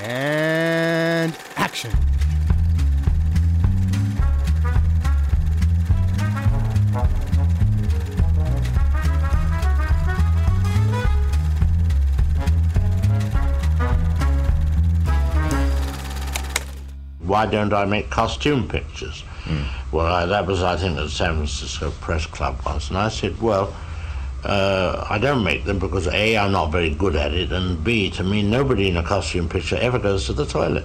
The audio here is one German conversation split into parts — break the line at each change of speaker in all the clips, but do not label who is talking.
And action.
why don't I make costume pictures? Hmm. Well, I, that was, I think, at San Francisco Press Club once. And I said, well, uh, I don't make them because A, I'm not very good at it, and B, to me, nobody in a costume picture ever goes to the toilet.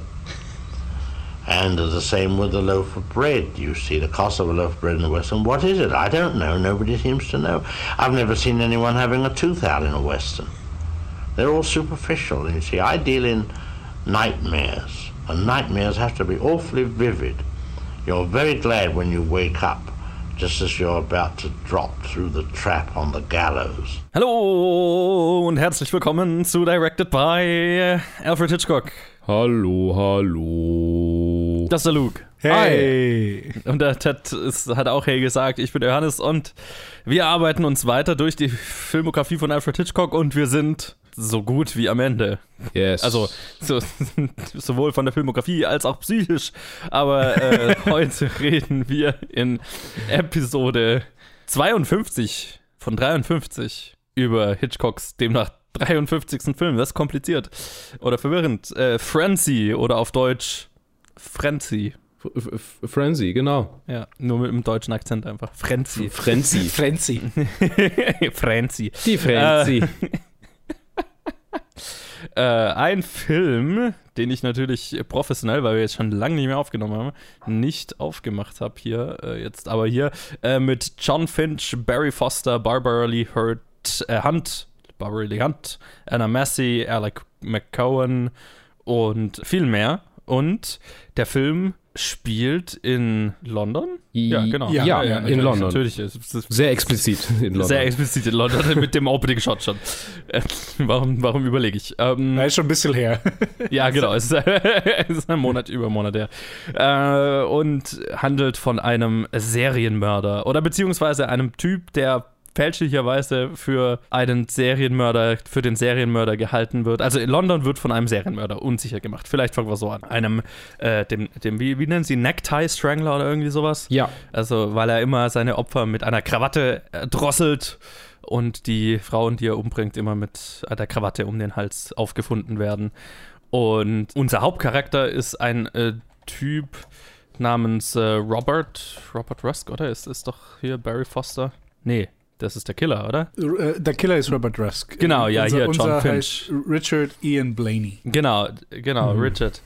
And the same with the loaf of bread. You see the cost of a loaf of bread in the Western. What is it? I don't know. Nobody seems to know. I've never seen anyone having a tooth out in a Western. They're all superficial. You see, I deal in nightmares, and nightmares have to be awfully vivid. You're very glad when you wake up, just as you're about to drop through the trap on the gallows.
Hallo und herzlich willkommen zu Directed by Alfred Hitchcock.
Hallo, hallo.
Das ist der Luke.
Hey.
Und der Ted ist, hat auch Hey gesagt. Ich bin der Johannes und wir arbeiten uns weiter durch die Filmografie von Alfred Hitchcock und wir sind so gut wie am Ende.
Yes.
Also so, sowohl von der Filmografie als auch psychisch. Aber äh, heute reden wir in Episode 52 von 53 über Hitchcocks demnach 53. Film. Das ist kompliziert oder verwirrend. Äh, Frenzy oder auf Deutsch Frenzy.
Frenzy, genau.
Ja, nur mit einem deutschen Akzent einfach. Frenzy.
Frenzy.
Frenzy.
Frenzy.
Die Frenzy.
Äh, ein Film, den ich natürlich professionell, weil wir jetzt schon lange nicht mehr aufgenommen haben, nicht aufgemacht habe hier äh, jetzt, aber hier äh, mit John Finch, Barry Foster, Barbara Lee Hurt, äh, Hunt, Barbara Lee Hunt, Anna Massey, Alec McCowan und viel mehr. Und der Film spielt in London? Ja, genau.
Ja, in
natürlich,
London.
Natürlich.
Sehr explizit in London.
sehr explizit in London mit dem Opening Shot schon. Äh, warum warum überlege ich? Ähm,
Na, ist schon ein bisschen her.
ja, genau. Es ist, es ist ein Monat über Monat her. Äh, und handelt von einem Serienmörder oder beziehungsweise einem Typ, der fälschlicherweise für einen Serienmörder, für den Serienmörder gehalten wird. Also in London wird von einem Serienmörder unsicher gemacht. Vielleicht fangen wir so an. Einem, äh, dem, dem wie, wie nennen sie, Necktie Strangler oder irgendwie sowas?
Ja.
Also, weil er immer seine Opfer mit einer Krawatte äh, drosselt und die Frauen, die er umbringt, immer mit der Krawatte um den Hals aufgefunden werden. Und unser Hauptcharakter ist ein äh, Typ namens äh, Robert, Robert Rusk, oder? Ist, ist doch hier Barry Foster? Nee, das ist der Killer, oder?
Äh, Der Killer ist Robert Rusk.
Genau, ja,
unser,
hier, John Finch.
Richard Ian Blaney.
Genau, genau, Richard.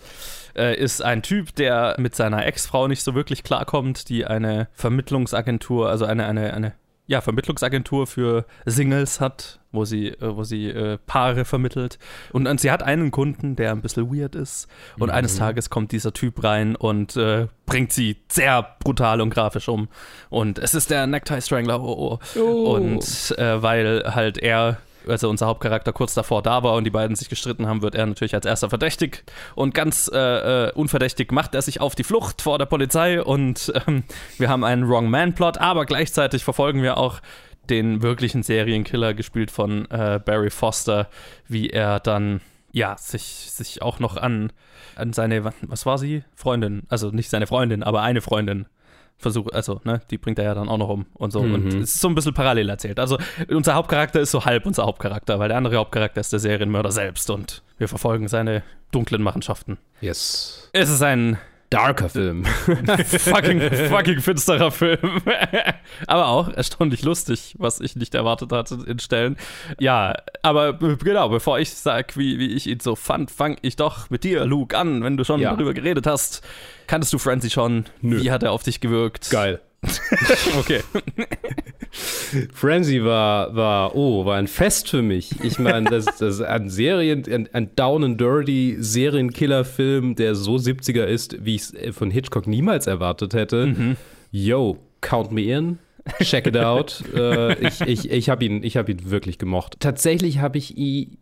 Äh, ist ein Typ, der mit seiner Ex-Frau nicht so wirklich klarkommt, die eine Vermittlungsagentur, also eine, eine, eine ja, Vermittlungsagentur für Singles hat, wo sie, äh, wo sie äh, Paare vermittelt. Und, und sie hat einen Kunden, der ein bisschen weird ist. Und eines Tages kommt dieser Typ rein und äh, bringt sie sehr brutal und grafisch um. Und es ist der Necktie Strangler. Oh, oh.
Oh.
Und äh, weil halt er also unser Hauptcharakter kurz davor da war und die beiden sich gestritten haben, wird er natürlich als erster verdächtig. Und ganz äh, äh, unverdächtig macht er sich auf die Flucht vor der Polizei und ähm, wir haben einen Wrong Man-Plot, aber gleichzeitig verfolgen wir auch den wirklichen Serienkiller, gespielt von äh, Barry Foster, wie er dann ja, sich, sich auch noch an, an seine, was war sie? Freundin, also nicht seine Freundin, aber eine Freundin versucht, also, ne, die bringt er ja dann auch noch um und so. Und es ist so ein bisschen parallel erzählt. Also, unser Hauptcharakter ist so halb unser Hauptcharakter, weil der andere Hauptcharakter ist der Serienmörder selbst und wir verfolgen seine dunklen Machenschaften.
Yes.
Es ist ein
Darker Film.
fucking, fucking finsterer Film. aber auch erstaunlich lustig, was ich nicht erwartet hatte in Stellen. Ja, aber genau, bevor ich sage, wie, wie ich ihn so fand, fange ich doch mit dir, Luke, an, wenn du schon
Ja.
darüber geredet hast. Kanntest du Frenzy schon?
Nö.
Wie hat er auf dich gewirkt?
Geil.
Okay.
Frenzy war, war, oh, war ein Fest für mich. Ich meine, das, das ist ein Serien, ein, ein Down and Dirty Serienkiller-Film, der so 70er ist, wie ich es von Hitchcock niemals erwartet hätte. Yo, count me in. Check it out. äh, ich ich, ich habe ihn, ich hab ihn wirklich gemocht. Tatsächlich habe ich ihn.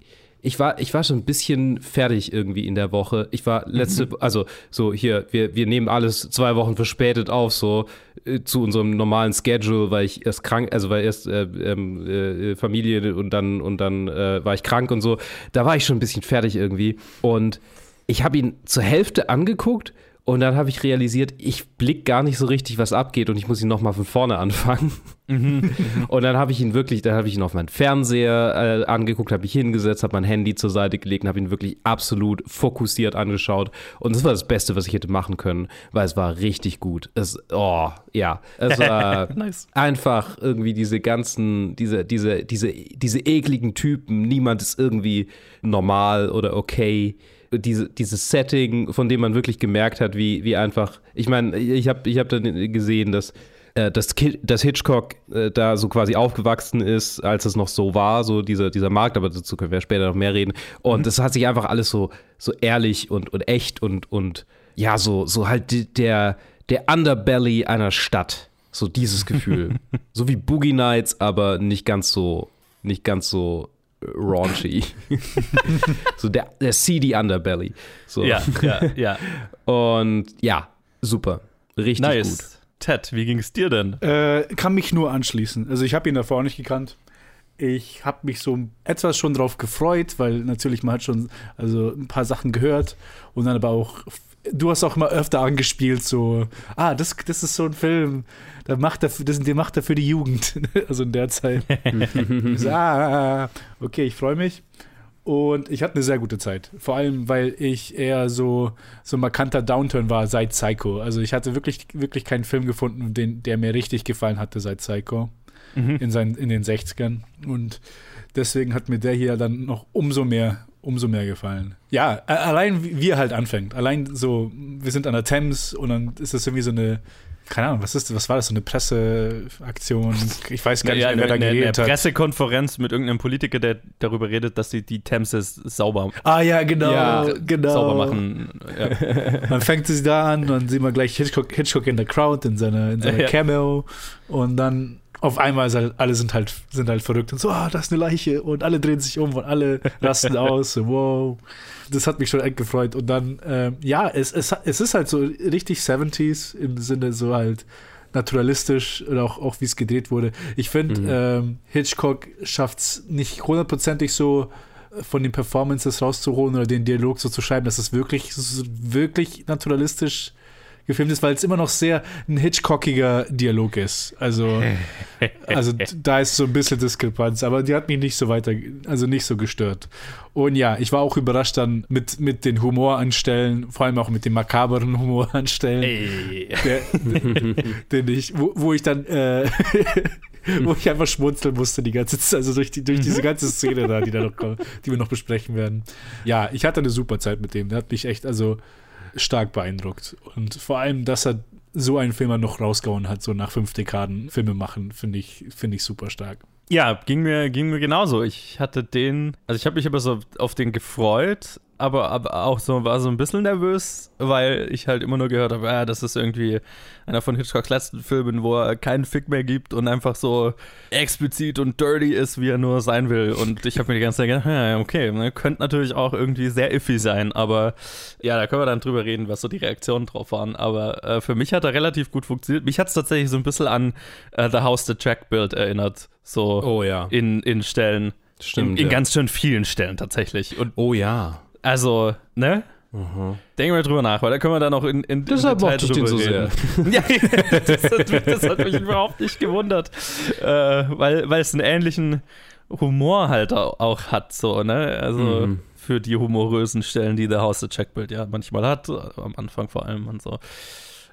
Ich war, ich war schon ein bisschen fertig irgendwie in der Woche. Ich war letzte, also so hier, wir, wir nehmen alles zwei Wochen verspätet auf, so äh, zu unserem normalen Schedule, weil ich erst krank, also weil erst äh, ähm, äh, Familie und dann und dann äh, war ich krank und so. Da war ich schon ein bisschen fertig irgendwie. Und ich habe ihn zur Hälfte angeguckt und dann habe ich realisiert, ich blick gar nicht so richtig, was abgeht und ich muss ihn nochmal von vorne anfangen. und dann habe ich ihn wirklich, dann habe ich ihn auf meinen Fernseher äh, angeguckt, habe mich hingesetzt, habe mein Handy zur Seite gelegt und habe ihn wirklich absolut fokussiert angeschaut. Und das war das Beste, was ich hätte machen können, weil es war richtig gut. Es, oh, ja, es war
Nice.
einfach irgendwie diese ganzen, diese, diese, diese, diese ekligen Typen. Niemand ist irgendwie normal oder okay diese, dieses Setting, von dem man wirklich gemerkt hat, wie, wie einfach, ich meine, ich habe ich hab dann gesehen, dass, äh, dass, Hitchcock äh, da so quasi aufgewachsen ist, als es noch so war, so dieser, dieser Markt, aber dazu können wir später noch mehr reden. Und es hat sich einfach alles so, so ehrlich und, und echt und, und ja, so, so halt der, der Underbelly einer Stadt. So dieses Gefühl. so wie Boogie Nights, aber nicht ganz so, nicht ganz so raunchy. so der, der seedy Underbelly. So.
Ja, ja, ja.
Und ja, super. Richtig
Nice.
gut.
Ted, wie ging es dir denn?
Äh, kann mich nur anschließen. Also ich habe ihn davor nicht gekannt. Ich habe mich so etwas schon drauf gefreut, weil natürlich man hat schon also ein paar Sachen gehört und dann aber auch du hast auch immer öfter angespielt so ah das, das ist so ein Film da macht er das den macht er für die Jugend also in der Zeit so, ah, okay ich freue mich und ich hatte eine sehr gute Zeit. Vor allem, weil ich eher so, so ein markanter Downturn war seit Psycho. Also ich hatte wirklich, wirklich keinen Film gefunden, den, der mir richtig gefallen hatte seit Psycho in, seinen, in den 60ern. Und deswegen hat mir der hier dann noch umso mehr, umso mehr gefallen. Ja, allein wie er halt anfängt. Allein so, wir sind an der Thames und dann ist das irgendwie so eine, keine Ahnung, was ist was war das, so eine Presseaktion? Ich weiß gar nicht
Ja,
mehr, wer
eine,
da
eine, eine
geredet hat.
Pressekonferenz mit irgendeinem Politiker, der darüber redet, dass sie die Themse sauber,
Ah ja, genau,
Ja,
genau.
sauber machen. Ja.
Dann fängt sie da an, dann sieht man gleich Hitchcock, Hitchcock in der Crowd, in seiner, in seiner
Ja.
Cameo. Und dann auf einmal ist halt, alle sind halt, sind halt verrückt und so, ah, das ist eine Leiche. Und alle drehen sich um und alle rasten aus. Wow. Das hat mich schon echt gefreut. Und dann, ähm, ja, es, es, es ist halt so richtig 70s im Sinne so halt naturalistisch oder auch, auch wie es gedreht wurde. Ich finde, ähm, Hitchcock schafft es nicht hundertprozentig so äh, von den Performances rauszuholen oder den Dialog so zu schreiben, dass es wirklich, wirklich naturalistisch gefilmt ist, weil es immer noch sehr ein Hitchcockiger Dialog ist. Also, also da ist so ein bisschen Diskrepanz, aber die hat mich nicht so weiter, also nicht so gestört. Und ja, ich war auch überrascht dann mit, mit den Humoranstellen, vor allem auch mit den makaberen Humoranstellen
Ey.
der, den ich, wo, wo ich dann, äh, wo ich einfach schmunzeln musste die ganze Zeit, also durch, die, durch diese ganze Szene da, die da noch kommt, die wir noch besprechen werden. Ja, ich hatte eine super Zeit mit dem. Der hat mich echt also stark beeindruckt. Und vor allem, dass er so einen Film noch rausgehauen hat, so nach fünf Dekaden Filme machen, finde ich, finde ich super stark.
Ja, ging mir, ging mir genauso. Ich hatte den, also ich habe mich aber so auf den gefreut, aber, aber auch so, war so ein bisschen nervös, weil ich halt immer nur gehört habe, ah, das ist irgendwie einer von Hitchcocks letzten Filmen, wo er keinen Fick mehr gibt und einfach so explizit und dirty ist, wie er nur sein will. Und ich habe mir die ganze Zeit gedacht, ja, okay, ne, könnte natürlich auch irgendwie sehr iffy sein, aber ja, da können wir dann drüber reden, was so die Reaktionen drauf waren. Aber äh, für mich hat er relativ gut funktioniert. Mich hat es tatsächlich so ein bisschen an äh, The House the Track Build erinnert. So
Oh ja.
in, in Stellen.
Stimmt,
In, in
ja.
ganz schön vielen Stellen tatsächlich. Und
Oh ja.
Also, ne? Denken wir drüber nach, weil da können wir dann noch in, in
Deshalb
Detail
mochte ich den so
reden. Ja, das, hat, das hat mich überhaupt nicht gewundert. Äh, weil, weil es einen ähnlichen Humor halt au- auch hat, so, ne? Also
Mhm.
für die humorösen Stellen, die der House of Checkbild ja manchmal hat, am Anfang vor allem und so.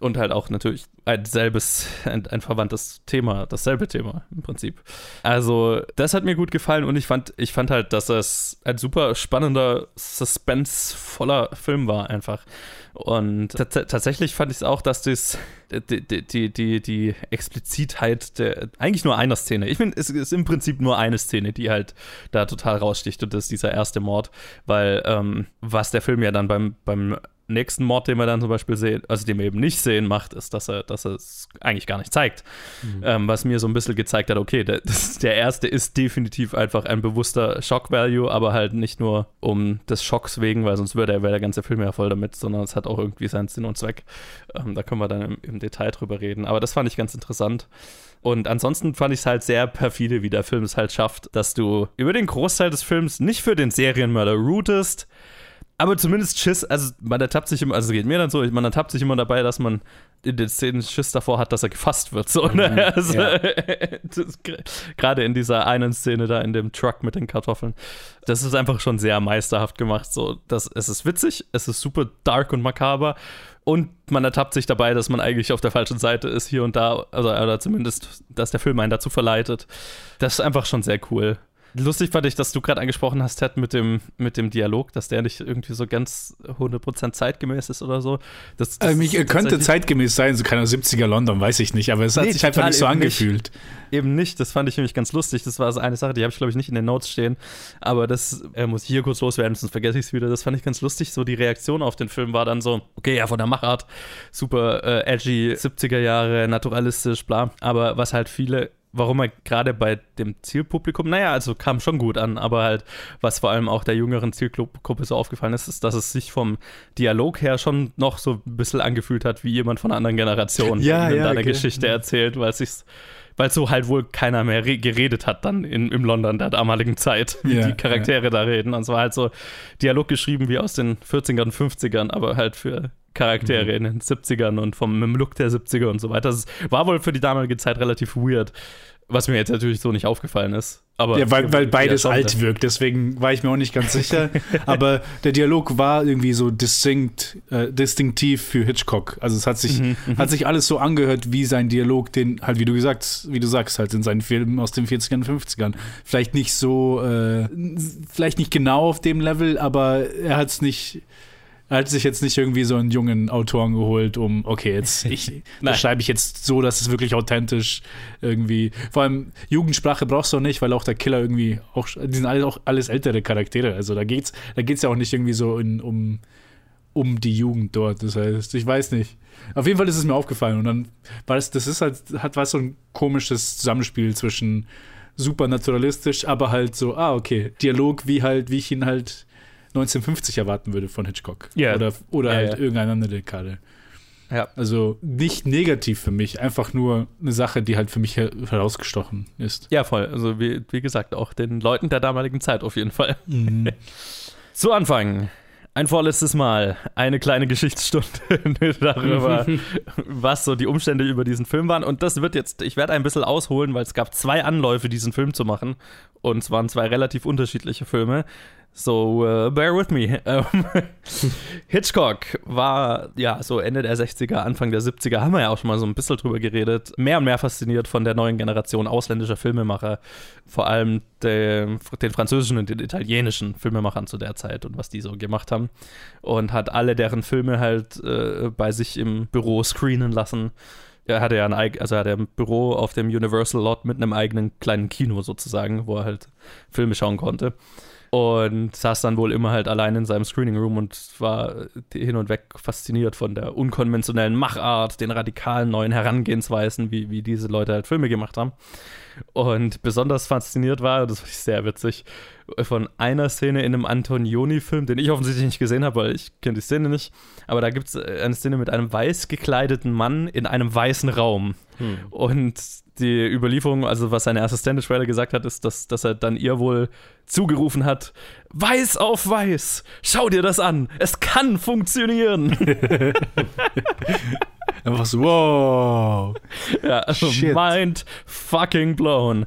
Und halt auch natürlich ein selbes, ein, ein verwandtes Thema, dasselbe Thema im Prinzip. Also, das hat mir gut gefallen und ich fand, ich fand halt, dass es ein super spannender, suspensevoller Film war einfach. Und tats- tatsächlich fand ich es auch, dass das, die, die, die, die, die Explizitheit der, eigentlich nur einer Szene. Ich finde, es ist im Prinzip nur eine Szene, die halt da total raussticht und das ist dieser erste Mord, weil ähm, was der Film ja dann beim, beim nächsten Mord, den wir dann zum Beispiel sehen, also den wir eben nicht sehen, macht, ist, dass er, dass er es eigentlich gar nicht zeigt. Ähm, was mir so ein bisschen gezeigt hat, okay, der, das, der erste ist definitiv einfach ein bewusster Shock-Value, aber halt nicht nur um des Schocks wegen, weil sonst würde wäre der ganze Film ja voll damit, sondern es hat auch irgendwie seinen Sinn und Zweck. Ähm, da können wir dann im, im Detail drüber reden. Aber das fand ich ganz interessant. Und ansonsten fand ich es halt sehr perfide, wie der Film es halt schafft, dass du über den Großteil des Films nicht für den Serienmörder rootest, Aber zumindest Schiss, also man ertappt sich immer, also geht mir dann so, man ertappt sich immer dabei, dass man in den Szenen Schiss davor hat, dass er gefasst wird. So, ne?
Mhm.
also,
Ja.
Gerade in dieser einen Szene da in dem Truck mit den Kartoffeln. Das ist einfach schon sehr meisterhaft gemacht. So, das, es ist witzig, es ist super dark und makaber. Und man ertappt sich dabei, dass man eigentlich auf der falschen Seite ist, hier und da, also, oder zumindest, dass der Film einen dazu verleitet. Das ist einfach schon sehr cool. Lustig fand ich, dass du gerade angesprochen hast, Ted, mit dem, mit dem Dialog, dass der nicht irgendwie so ganz 100% zeitgemäß ist oder so. Das, das
Ähm, ich,
ist
er könnte zeitgemäß sein, so keiner 70er London, weiß ich nicht, aber es hat
Nee,
sich einfach nicht so
eben nicht.
angefühlt.
Eben nicht, das fand ich nämlich ganz lustig. Das war so eine Sache, die habe ich, glaube ich, nicht in den Notes stehen. Aber das äh, muss ich hier kurz loswerden, sonst vergesse ich es wieder. Das fand ich ganz lustig. So die Reaktion auf den Film war dann so, okay, ja, von der Machart, super äh, edgy, 70er Jahre, naturalistisch, bla. Aber was halt viele warum er gerade bei dem Zielpublikum, naja, also kam schon gut an, aber halt, was vor allem auch der jüngeren Zielgruppe so aufgefallen ist, ist, dass es sich vom Dialog her schon noch so ein bisschen angefühlt hat, wie jemand von einer anderen Generation,
Ja, ja,
da eine
okay.
Geschichte erzählt, weil es weil so halt wohl keiner mehr re- geredet hat dann in, im London der damaligen Zeit, wie
Ja,
die Charaktere da reden. Und es war halt so Dialog geschrieben wie aus den 40ern, 50ern, aber halt für Charaktere
Mhm.
in den 70ern und vom mit dem Look der 70er und so weiter. Das war wohl für die damalige Zeit relativ weird, was mir jetzt natürlich so nicht aufgefallen ist. Aber
Ja, weil, weil beides alt wirkt, deswegen war ich mir auch nicht ganz sicher. Aber der Dialog war irgendwie so distinkt, äh, distinktiv für Hitchcock. Also es hat sich,
Mhm,
hat sich alles so angehört wie sein Dialog, den halt, wie du gesagt, wie du sagst, halt in seinen Filmen aus den 40ern und 50ern. Vielleicht nicht so, äh, vielleicht nicht genau auf dem Level, aber er hat es nicht. Er hat sich jetzt nicht irgendwie so einen jungen Autoren geholt, um, okay, jetzt ich, das schreibe ich jetzt so, dass es wirklich authentisch irgendwie. Vor allem Jugendsprache brauchst du auch nicht, weil auch der Killer irgendwie auch, die sind alle auch alles ältere Charaktere. Also da geht's, da geht's ja auch nicht irgendwie so in, um, um die Jugend dort. Das heißt, ich weiß nicht. Auf jeden Fall ist es mir aufgefallen und dann war es, das ist halt, hat was so ein komisches Zusammenspiel zwischen super naturalistisch, aber halt so, ah, okay, Dialog, wie halt, wie ich ihn halt 1950 erwarten würde von Hitchcock.
Ja.
Oder, oder
Ja,
halt
ja.
irgendeine andere Dekade.
Ja.
Also nicht negativ für mich, einfach nur eine Sache, die halt für mich her herausgestochen ist.
Ja, voll. Also wie, wie gesagt, auch den Leuten der damaligen Zeit auf jeden Fall. Zu Anfang. Ein vorletztes Mal eine kleine Geschichtsstunde darüber, was so die Umstände über diesen Film waren. Und das wird jetzt, ich werde ein bisschen ausholen, weil es gab zwei Anläufe, diesen Film zu machen. Und es waren zwei relativ unterschiedliche Filme. So, uh, bear with me. Ähm, Hitchcock war ja so Ende der 60er, Anfang der 70er, haben wir ja auch schon mal so ein bisschen drüber geredet, mehr und mehr fasziniert von der neuen Generation ausländischer Filmemacher, vor allem dem, den französischen und den italienischen Filmemachern zu der Zeit und was die so gemacht haben. Und hat alle deren Filme halt äh, bei sich im Büro screenen lassen. Er hatte ja ein, also er hatte ein Büro auf dem Universal Lot mit einem eigenen kleinen Kino sozusagen, wo er halt Filme schauen konnte. Und saß dann wohl immer halt allein in seinem Screening Room und war hin und weg fasziniert von der unkonventionellen Machart, den radikalen neuen Herangehensweisen, wie, wie diese Leute halt Filme gemacht haben. Und besonders fasziniert war, das fand ich sehr witzig, von einer Szene in einem Antonioni-Film, den ich offensichtlich nicht gesehen habe, weil ich kenne die Szene nicht. Aber da gibt es eine Szene mit einem weiß gekleideten Mann in einem weißen Raum. Und die Überlieferung, also was seine Assistentin später gesagt hat, ist, dass, dass er dann ihr wohl zugerufen hat: Weiß auf weiß, schau dir das an, es kann funktionieren.
Einfach so, wow.
ja, also
Shit.
mind fucking blown.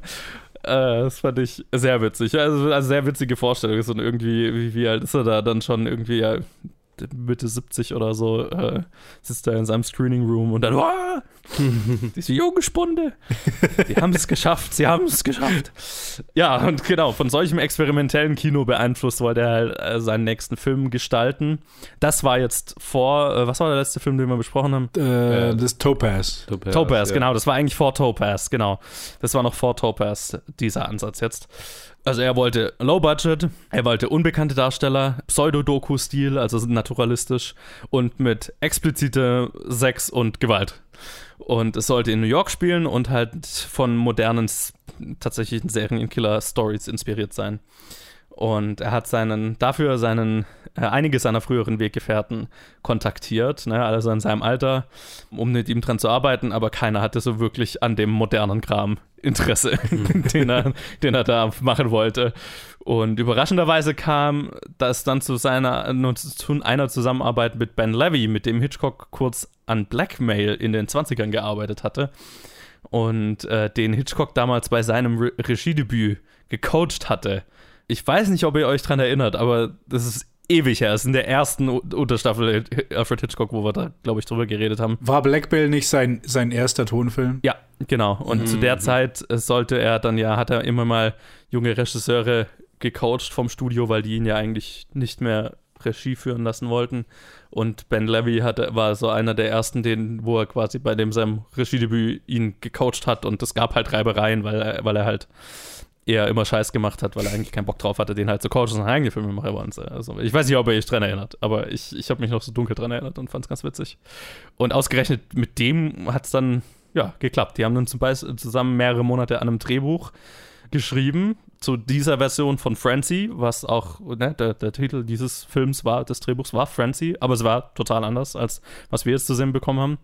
Äh, das fand ich sehr witzig. Also, also sehr witzige Vorstellung. ist und irgendwie, wie, wie alt ist er da dann schon? Irgendwie ja, Mitte 70 oder so. Äh, sitzt er in seinem Screening Room und dann, "Wah! diese Jungspunde, die haben es geschafft, sie haben es geschafft. Ja, und genau, von solchem experimentellen Kino beeinflusst wollte er halt äh, seinen nächsten Film gestalten. Das war jetzt vor, äh, was war der letzte Film, den wir besprochen haben?
Äh, das Topaz.
Topaz,
ja.
genau. Das war eigentlich vor Topaz, genau. Das war noch vor Topaz, dieser Ansatz jetzt. Also er wollte Low Budget, er wollte unbekannte Darsteller, Pseudo-Doku-Stil, also naturalistisch und mit expliziter Sex und Gewalt. Und es sollte in New York spielen und halt von modernen, tatsächlichen Serienkiller-Stories inspiriert sein. Und er hat seinen, dafür seinen, äh, einige seiner früheren Weggefährten kontaktiert, ne, also in seinem Alter, um mit ihm dran zu arbeiten, aber keiner hatte so wirklich an dem modernen Kram Interesse, den, er, den er da machen wollte. Und überraschenderweise kam das dann zu seiner, zu einer Zusammenarbeit mit Ben Levy, mit dem Hitchcock kurz an Blackmail in den 20ern gearbeitet hatte und äh, den Hitchcock damals bei seinem Re Regiedebüt gecoacht hatte. Ich weiß nicht, ob ihr euch dran erinnert, aber das ist ewig her. Es ist in der ersten Unterstaffel Alfred Hitchcock, wo wir da, glaube ich, drüber geredet haben.
War Blackmail nicht sein, sein erster Tonfilm?
Ja, genau. Und mhm. zu der Zeit sollte er dann ja, hat er immer mal junge Regisseure gecoacht vom Studio, weil die ihn ja eigentlich nicht mehr Regie führen lassen wollten. Und Ben Levy hatte, war so einer der ersten, den, wo er quasi bei dem seinem Regiedebüt ihn gecoacht hat und es gab halt Reibereien, weil er, weil er halt eher immer Scheiß gemacht hat, weil er eigentlich keinen Bock drauf hatte, den halt zu coachen und eigene Filme machen wollte. Also ich weiß nicht, ob er sich dran erinnert, aber ich, ich habe mich noch so dunkel dran erinnert und fand es ganz witzig. Und ausgerechnet mit dem hat es dann ja geklappt. Die haben dann zum Beispiel zusammen mehrere Monate an einem Drehbuch geschrieben zu dieser Version von Frenzy, was auch ne, der, der, Titel dieses Films war, des Drehbuchs war Frenzy, aber es war total anders, als was wir jetzt zu sehen bekommen haben.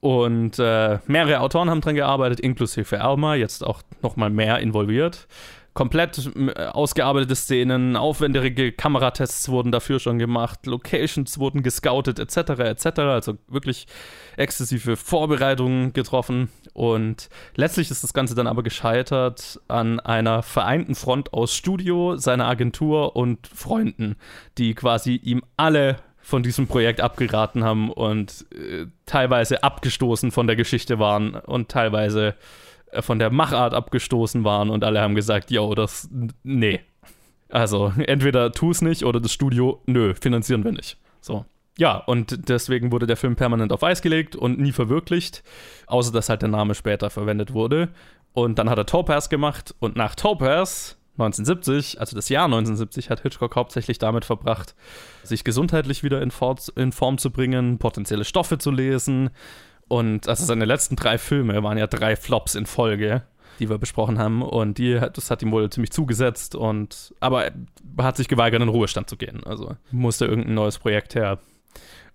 Und äh, mehrere Autoren haben dran gearbeitet, inklusive Elmer, jetzt auch nochmal mehr involviert. Komplett ausgearbeitete Szenen, aufwendige Kameratests wurden dafür schon gemacht, Locations wurden gescoutet, etc., etc. Also wirklich exzessive Vorbereitungen getroffen. Und letztlich ist das Ganze dann aber gescheitert an einer vereinten Front aus Studio, seiner Agentur und Freunden, die quasi ihm alle von diesem Projekt abgeraten haben und äh, teilweise abgestoßen von der Geschichte waren und teilweise äh, von der Machart abgestoßen waren und alle haben gesagt, yo, das, nee. Also, entweder tu es nicht oder das Studio, nö, finanzieren wir nicht. So. Ja, und deswegen wurde der Film permanent auf Eis gelegt und nie verwirklicht, außer dass halt der Name später verwendet wurde. Und dann hat er Topaz gemacht und nach Topaz 1970, also das Jahr 1970, hat Hitchcock hauptsächlich damit verbracht, sich gesundheitlich wieder in, in Form zu bringen, potenzielle Stoffe zu lesen. Und also seine letzten drei Filme waren ja drei Flops in Folge, die wir besprochen haben. Und die, das hat ihm wohl ziemlich zugesetzt. Und, aber er hat sich geweigert, in den Ruhestand zu gehen. Also musste irgendein neues Projekt her.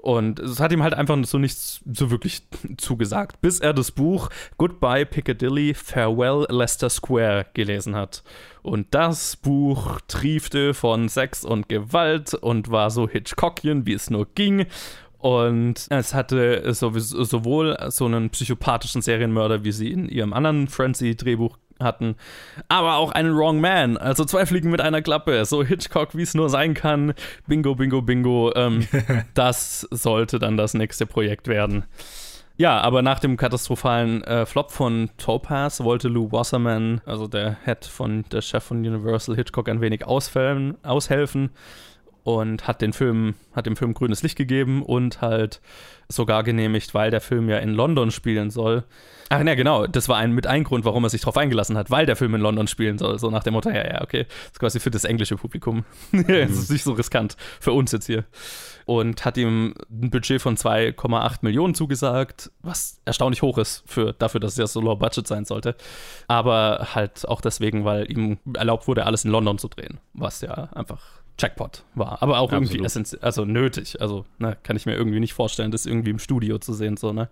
Und es hat ihm halt einfach so nichts so wirklich zugesagt, bis er das Buch Goodbye Piccadilly, Farewell Leicester Square gelesen hat. Und das Buch triefte von Sex und Gewalt und war so Hitchcockian, wie es nur ging. Und es hatte sowohl so einen psychopathischen Serienmörder, wie sie in ihrem anderen Frenzy-Drehbuch hatten, aber auch einen Wrong Man, also zwei Fliegen mit einer Klappe, so Hitchcock, wie es nur sein kann. Bingo, bingo, bingo. Ähm, das sollte dann das nächste Projekt werden. Ja, aber nach dem katastrophalen äh, Flop von Topaz wollte Lou Wasserman, also der Head von der Chef von Universal Hitchcock, ein wenig ausfällen, aushelfen und hat den Film, hat dem Film grünes Licht gegeben und halt sogar genehmigt, weil der Film ja in London spielen soll, Ach ja, genau. Das war ein, mit ein Grund, warum er sich darauf eingelassen hat, weil der Film in London spielen soll. So nach dem Motto, ja, ja, okay. Das ist quasi für das englische Publikum. das ist nicht so riskant für uns jetzt hier. Und hat ihm ein Budget von 2,8 Millionen zugesagt, was erstaunlich hoch ist für, dafür, dass es ja so low budget sein sollte. Aber halt auch deswegen, weil ihm erlaubt wurde, alles in London zu drehen, was ja einfach Jackpot war. Aber auch Absolut. irgendwie also nötig. Also ne, kann ich mir irgendwie nicht vorstellen, das irgendwie im Studio zu sehen, so, ne?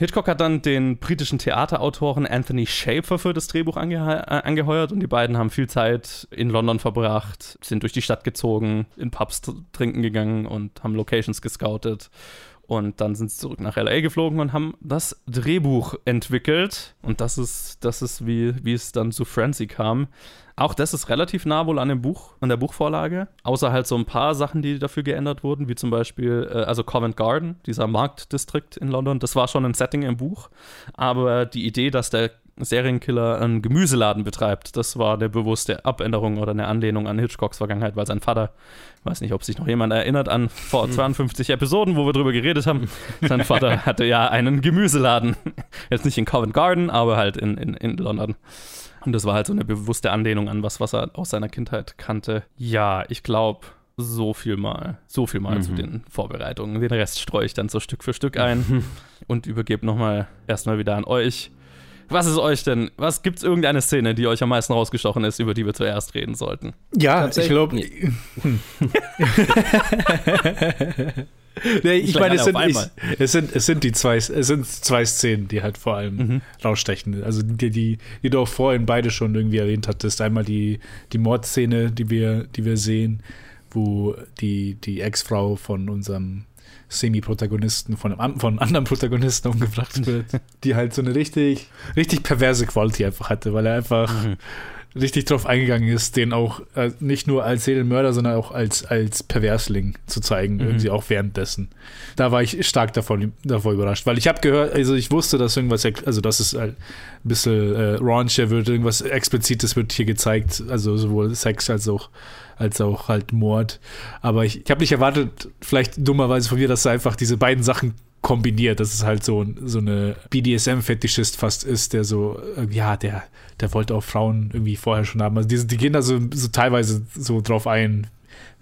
Hitchcock hat dann den britischen Theaterautoren Anthony Schaefer für das Drehbuch ange äh, angeheuert und die beiden haben viel Zeit in London verbracht, sind durch die Stadt gezogen, in Pubs trinken gegangen und haben Locations gescoutet. Und dann sind sie zurück nach LA geflogen und haben das Drehbuch entwickelt. Und das ist, das ist wie, wie es dann zu Frenzy kam. Auch das ist relativ nah wohl an dem Buch, an der Buchvorlage. Außer halt so ein paar Sachen, die dafür geändert wurden, wie zum Beispiel, äh, also Covent Garden, dieser Marktdistrikt in London, das war schon ein Setting im Buch. Aber die Idee, dass der Serienkiller einen Gemüseladen betreibt, das war eine bewusste Abänderung oder eine Anlehnung an Hitchcocks Vergangenheit, weil sein Vater, ich weiß nicht, ob sich noch jemand erinnert an vor 52 hm. Episoden, wo wir drüber geredet haben, sein Vater hatte ja einen Gemüseladen. Jetzt nicht in Covent Garden, aber halt in, in, in London. Und das war halt so eine bewusste Anlehnung an was, was er aus seiner Kindheit kannte. Ja, ich glaube, so viel mal, so viel mal mhm. zu den Vorbereitungen. Den Rest streue ich dann so Stück für Stück ein und übergebe nochmal erstmal wieder an euch. Was ist euch denn, was gibt es irgendeine Szene, die euch am meisten rausgestochen ist, über die wir zuerst reden sollten?
Ja, ich glaube. nee, ich meine, es sind, ich, es, sind, es, sind die zwei, es sind zwei Szenen, die halt vor allem mhm. rausstechen. Also die, die, die du auch vorhin beide schon irgendwie erwähnt hattest. Einmal die, die Mordszene, die wir, die wir sehen, wo die, die Ex-Frau von unserem Semi-Protagonisten von einem von anderen Protagonisten umgebracht wird, die halt so eine richtig, richtig perverse Quality einfach hatte, weil er einfach mhm. Richtig drauf eingegangen ist, den auch äh, nicht nur als Seelenmörder, sondern auch als, als Perversling zu zeigen, mhm. irgendwie auch währenddessen. Da war ich stark davon, davor überrascht, weil ich habe gehört, also ich wusste, dass irgendwas, also dass es halt ein bisschen äh, raunchier wird, irgendwas Explizites wird hier gezeigt, also sowohl Sex als auch als auch halt Mord. Aber ich, ich habe nicht erwartet, vielleicht dummerweise von mir, dass er einfach diese beiden Sachen kombiniert, dass es halt so, so eine BDSM-Fetischist fast ist, der so, äh, ja, der, der wollte auch Frauen irgendwie vorher schon haben. Also die, die gehen da so, so teilweise so drauf ein,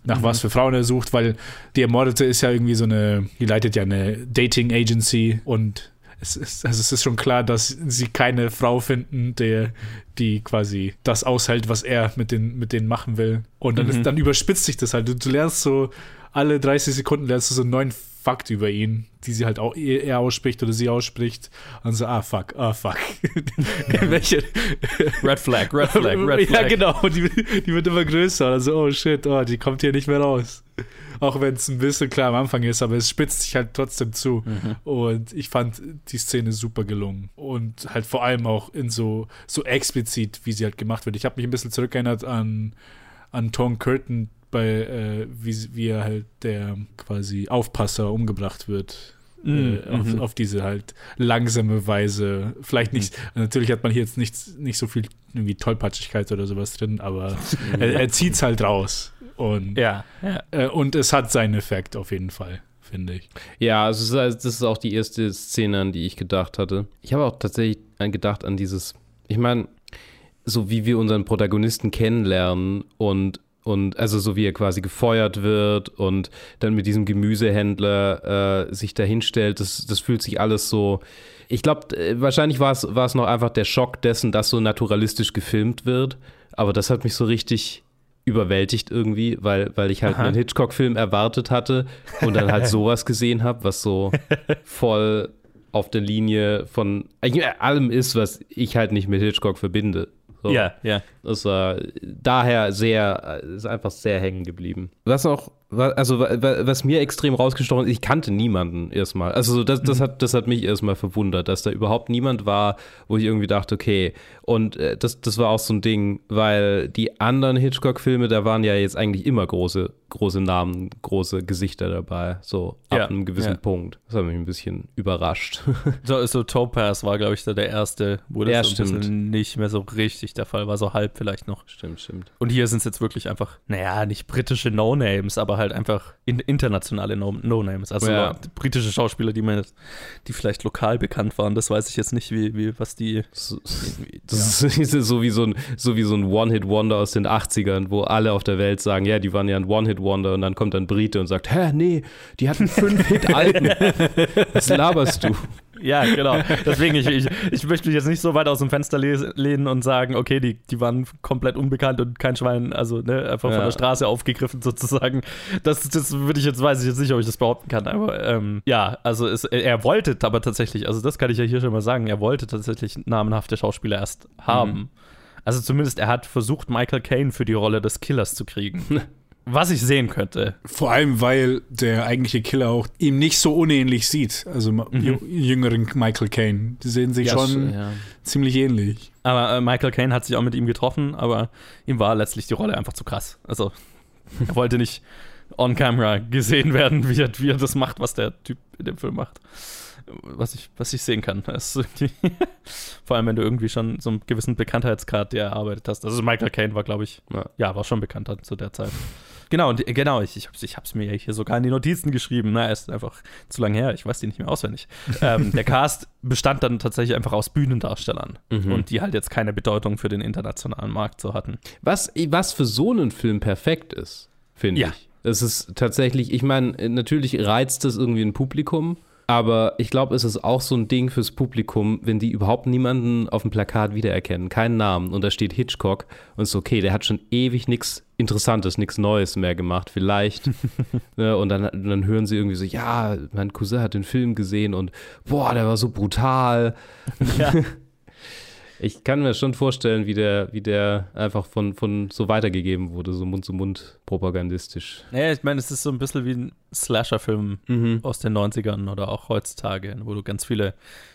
nach mhm. was für Frauen er sucht, weil die Ermordete ist ja irgendwie so eine, die leitet ja eine Dating-Agency und es ist, also es ist schon klar, dass sie keine Frau finden, der, die quasi das aushält, was er mit, den, mit denen machen will. Und dann, mhm. ist, dann überspitzt sich das halt. Du, du, lernst so alle 30 Sekunden lernst du so einen neuen Fakt über ihn, die sie halt auch er ausspricht oder sie ausspricht. Und so, ah fuck, ah fuck.
Welche? Red Flag, Red Flag, Red
Flag. Ja, genau. Die, die wird immer größer. Also, oh shit, oh, die kommt hier nicht mehr raus auch wenn es ein bisschen klar am Anfang ist, aber es spitzt sich halt trotzdem zu. Mhm. Und ich fand die Szene super gelungen. Und halt vor allem auch in so, so explizit, wie sie halt gemacht wird. Ich habe mich ein bisschen zurückerinnert an, an Tom Curtin bei, äh, wie, wie er halt der quasi Aufpasser umgebracht wird. Mhm. Äh, auf, mhm. auf, diese halt langsame Weise. Vielleicht nicht, mhm. natürlich hat man hier jetzt nicht, nicht so viel irgendwie Tollpatschigkeit oder sowas drin, aber er, er zieht es halt raus. Und,
ja, ja.
Äh, und es hat seinen Effekt auf jeden Fall, finde ich.
Ja, also das ist auch die erste Szene, an die ich gedacht hatte. Ich habe auch tatsächlich gedacht an dieses, ich meine, so wie wir unseren Protagonisten kennenlernen und und also so wie er quasi gefeuert wird und dann mit diesem Gemüsehändler äh, sich dahinstellt, das, das fühlt sich alles so. Ich glaube, äh, wahrscheinlich war es, war es noch einfach der Schock dessen, dass so naturalistisch gefilmt wird. Aber das hat mich so richtig überwältigt irgendwie, weil, weil ich halt Aha. einen Hitchcock-Film erwartet hatte und dann halt sowas gesehen habe, was so voll auf der Linie von allem ist, was ich halt nicht mit Hitchcock verbinde. So.
Ja, ja.
Das war daher sehr, ist einfach sehr hängen geblieben. Was auch also was mir extrem rausgestochen ist, ich kannte niemanden erstmal. Also das, das, mhm. hat, das hat mich erstmal verwundert, dass da überhaupt niemand war, wo ich irgendwie dachte, okay. Und äh, das, das war auch so ein Ding, weil die anderen Hitchcock-Filme, da waren ja jetzt eigentlich immer große, große Namen, große Gesichter dabei, so ab ja, einem gewissen ja. Punkt. Das hat mich ein bisschen überrascht.
So, so Topaz war, glaube ich, der erste, wo das ja, so ein bisschen nicht mehr so richtig der Fall war, so halb vielleicht noch.
Stimmt, stimmt.
Und hier sind es jetzt wirklich einfach, naja, nicht britische No-Names, aber halt einfach in, internationale No-Names. also ja. britische Schauspieler, die man die vielleicht lokal bekannt waren. Das weiß ich jetzt nicht, wie, wie was die.
So, das ja. ist so wie so ein, so wie so ein One-Hit-Wonder aus den 80ern, wo alle auf der Welt sagen, ja, die waren ja ein One-Hit-Wonder und dann kommt ein Brite und sagt, hä, nee, die hatten fünf Hit-Alben. Was laberst du?
Ja, genau. Deswegen, ich, ich, ich möchte mich jetzt nicht so weit aus dem Fenster lehnen und sagen, okay, die, die waren komplett unbekannt und kein Schwein, also ne, einfach ja. von der Straße aufgegriffen sozusagen. Das, das würde ich jetzt, weiß ich jetzt nicht, ob ich das behaupten kann, aber ähm, ja, also es, er wollte aber tatsächlich, also das kann ich ja hier schon mal sagen, er wollte tatsächlich namenhafte Schauspieler erst haben. Mhm. Also zumindest er hat versucht, Michael Caine für die Rolle des Killers zu kriegen. was ich sehen könnte.
Vor allem, weil der eigentliche Killer auch ihm nicht so unähnlich sieht. Also mhm. jüngeren Michael Caine. Die sehen sich ja, schon ja. ziemlich ähnlich.
Aber äh, Michael Caine hat sich auch mit ihm getroffen, aber ihm war letztlich die Rolle einfach zu krass. Also er wollte nicht on camera gesehen werden, wie er, wie er das macht, was der Typ in dem Film macht. Was ich, was ich sehen kann. vor allem, wenn du irgendwie schon so einen gewissen Bekanntheitsgrad erarbeitet hast. Also Michael Caine war, glaube ich, ja. ja, war schon bekannter zu der Zeit. Genau, und, genau, ich, ich habe es ich hab's mir hier sogar in die Notizen geschrieben. Na, ist einfach zu lange her, ich weiß die nicht mehr auswendig. ähm, der Cast bestand dann tatsächlich einfach aus Bühnendarstellern mhm. und die halt jetzt keine Bedeutung für den internationalen Markt so hatten.
Was, was für so einen Film perfekt ist, finde ja. ich. Das ist tatsächlich, ich meine, natürlich reizt das irgendwie ein Publikum, Aber ich glaube, es ist auch so ein Ding fürs Publikum, wenn die überhaupt niemanden auf dem Plakat wiedererkennen, keinen Namen und da steht Hitchcock und es ist okay, der hat schon ewig nichts Interessantes, nichts Neues mehr gemacht, vielleicht. ne, und dann, dann hören sie irgendwie so, ja, mein Cousin hat den Film gesehen und boah, der war so brutal.
Ja.
Ich kann mir schon vorstellen, wie der, wie der einfach von, von so weitergegeben wurde, so Mund zu Mund propagandistisch.
Naja, ich meine, es ist so ein bisschen wie ein Slasher-Film
Mhm.
aus den 90ern oder auch heutzutage, wo du ganz viele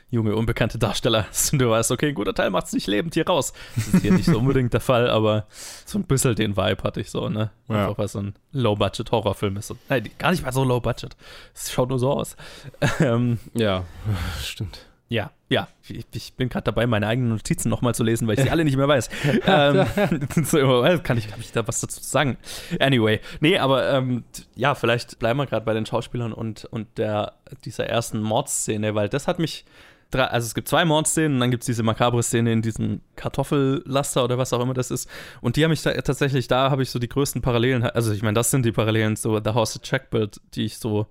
junge, unbekannte Darsteller hast und du weißt, okay, ein guter Teil macht es nicht lebend hier raus. Das ist hier nicht so unbedingt der Fall, aber so ein bisschen den Vibe hatte ich so, ne?
Ja.
Einfach weil so ein Low-Budget-Horrorfilm ist. Nein, gar nicht mal so Low-Budget. Es schaut nur so aus. ähm,
Ja, stimmt.
ja, ja. Ich, ich bin gerade dabei, meine eigenen Notizen nochmal zu lesen, weil ich sie alle nicht mehr weiß. ähm, so, äh, kann ich, ich da was dazu sagen? Anyway, nee, aber ähm, ja, vielleicht bleiben wir gerade bei den Schauspielern und, und der, dieser ersten Mordszene, weil das hat mich. Also es gibt zwei Mordszenen und dann gibt es diese makabre Szene in diesem Kartoffellaster oder was auch immer das ist. Und die haben mich da, tatsächlich, da habe ich so die größten Parallelen. Also ich meine, das sind die Parallelen zu The House of Checkbill, die ich so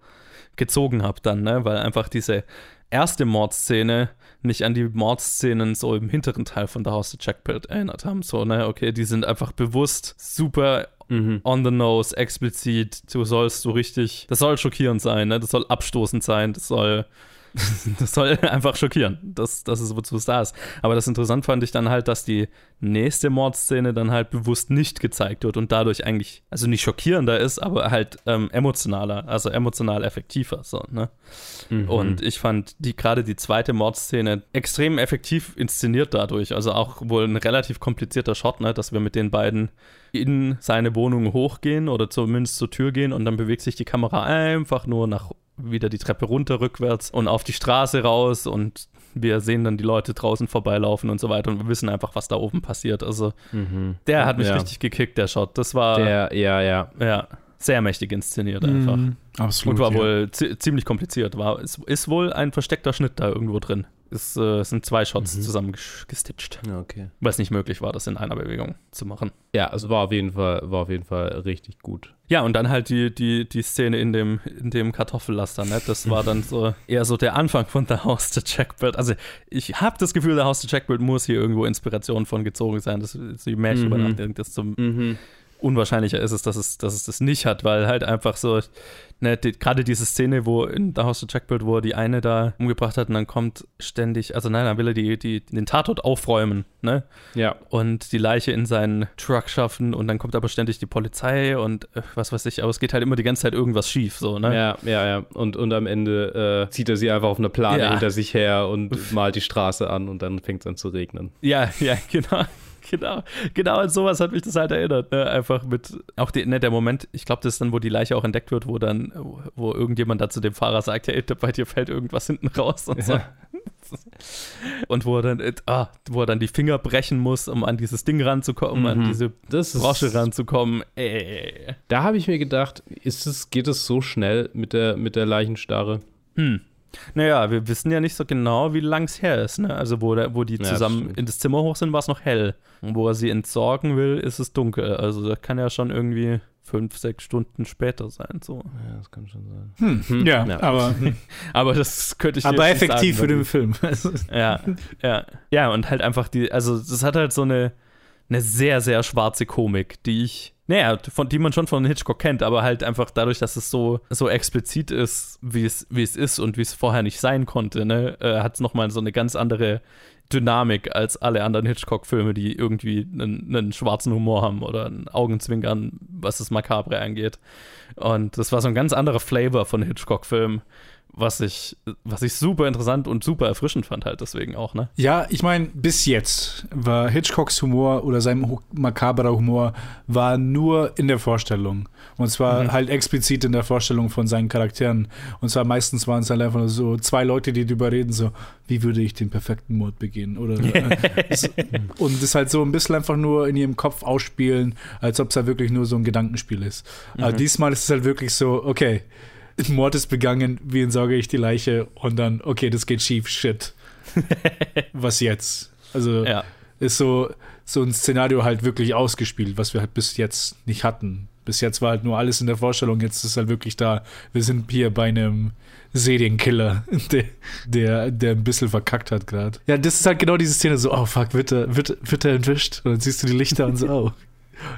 gezogen habe dann, ne? Weil einfach diese erste Mordszene nicht an die Mordszenen so im hinteren Teil von The House of Checkbill erinnert haben. So, ne, okay, die sind einfach bewusst super
Mhm.
on the nose, explizit. Du sollst so richtig, das soll schockierend sein, ne? Das soll abstoßend sein, das soll. Das soll einfach schockieren. Das, das ist, wozu es da ist. Aber das interessant fand ich dann halt, dass die nächste Mordszene dann halt bewusst nicht gezeigt wird und dadurch eigentlich, also nicht schockierender ist, aber halt ähm, emotionaler, also emotional effektiver. So, ne?
Mhm.
Und ich fand die gerade die zweite Mordszene extrem effektiv inszeniert dadurch. Also auch wohl ein relativ komplizierter Shot, ne, dass wir mit den beiden in seine Wohnung hochgehen oder zumindest zur Tür gehen und dann bewegt sich die Kamera einfach nur nach wieder die Treppe runter rückwärts und auf die Straße raus und wir sehen dann die Leute draußen vorbeilaufen und so weiter und wir wissen einfach, was da oben passiert. Also
Mhm.
der hat mich
Ja.
richtig gekickt, der Shot. Das war
Der, ja, ja.
ja sehr mächtig inszeniert einfach.
Mhm, absolut.
Und war
ja.
wohl zi ziemlich kompliziert. War, ist, ist wohl ein versteckter Schnitt da irgendwo drin. Es äh, sind zwei Shots
Mhm.
zusammen ges- gestitcht.
Ja, okay.
Weil es nicht möglich war, das in einer Bewegung zu machen.
Ja, es war auf jeden Fall, war auf jeden Fall richtig gut.
Ja, und dann halt die, die, die Szene in dem, in dem Kartoffellaster, ne? Das war dann so eher so der Anfang von The House to Checkbild. Also ich habe das Gefühl, The House to Checkbild muss hier irgendwo Inspiration von gezogen sein. Das, das je mehr ich
Mhm.
nachdenke, desto
Mhm.
Unwahrscheinlicher ist es, dass es, dass es das nicht hat, weil halt einfach so, ne, die, gerade diese Szene, wo in The House to Checkbild, wo er die eine da umgebracht hat und dann kommt ständig, also nein, dann will er die, die, den Tatort aufräumen, ne?
Ja.
Und die Leiche in seinen Truck schaffen und dann kommt aber ständig die Polizei und äh, was weiß ich, aber es geht halt immer die ganze Zeit irgendwas schief, so, ne?
Ja, ja, ja. Und, und am Ende äh, zieht er sie einfach auf eine Plane
Ja.
hinter sich her und malt die Straße an und dann fängt es an zu regnen.
Ja, ja, genau. Genau, genau an sowas hat mich das halt erinnert. Ne? Einfach mit, auch die, ne, der Moment, ich glaube, das ist dann, wo die Leiche auch entdeckt wird, wo dann, wo irgendjemand da zu dem Fahrer sagt, hey, bei dir fällt irgendwas hinten raus und so.
Ja.
Und wo er dann, äh, ah, wo er dann die Finger brechen muss, um an dieses Ding ranzukommen, an
Mhm.
diese
Das
Brosche ranzukommen. Ey.
Da habe ich mir gedacht, ist es, geht es so schnell mit der, mit der Leichenstarre?
Hm. Naja, wir wissen ja nicht so genau, wie lang es her ist. Ne? Also, wo, der, wo die
Ja,
zusammen
stimmt.
in das Zimmer hoch sind, war es noch hell. Und wo er sie entsorgen will, ist es dunkel. Also, das kann ja schon irgendwie fünf, sechs Stunden später sein. So.
Ja, das kann schon sein.
Hm,
Hm,
ja,
ja.
aber,
Aber das könnte ich
aber effektiv für
sagen,
den Film. Also,
Ja, ja. Ja, und halt einfach die, also das hat halt so eine, eine sehr, sehr schwarze Komik, die ich, naja, von die man schon von Hitchcock kennt, aber halt einfach dadurch, dass es so, so explizit ist, wie es, wie es ist und wie es vorher nicht sein konnte, ne, äh, hat es nochmal so eine ganz andere Dynamik als alle anderen Hitchcock-Filme, die irgendwie einen, einen schwarzen Humor haben oder ein Augenzwinkern, was das Makabre angeht. Und das war so ein ganz anderer Flavor von Hitchcock-Filmen, was ich, was ich super interessant und super erfrischend fand, halt deswegen auch, ne?
Ja, ich meine, bis jetzt war Hitchcocks Humor oder sein makaberer Humor war nur in der Vorstellung. Und zwar halt explizit in der Vorstellung von seinen Charakteren. Und zwar meistens waren es halt einfach nur so zwei Leute, die drüber reden, so, wie würde ich den perfekten Mord begehen? Oder äh, so, und das halt so ein bisschen einfach nur in ihrem Kopf ausspielen, als ob es halt wirklich nur so ein Gedankenspiel ist. Aber diesmal ist es halt wirklich so, okay, Mord ist begangen, wie entsorge ich die Leiche? Und dann, okay, das geht schief, shit. Was jetzt? Also
Ja.
ist so, so ein Szenario halt wirklich ausgespielt, was wir halt bis jetzt nicht hatten. Bis jetzt war halt nur alles in der Vorstellung, jetzt ist halt wirklich da, wir sind hier bei einem Serienkiller, der, der, der ein bisschen verkackt hat gerade. Ja, das ist halt genau diese Szene, so, oh fuck, wird er, wird, wird er entwischt? Und dann siehst du die Lichter und so, oh.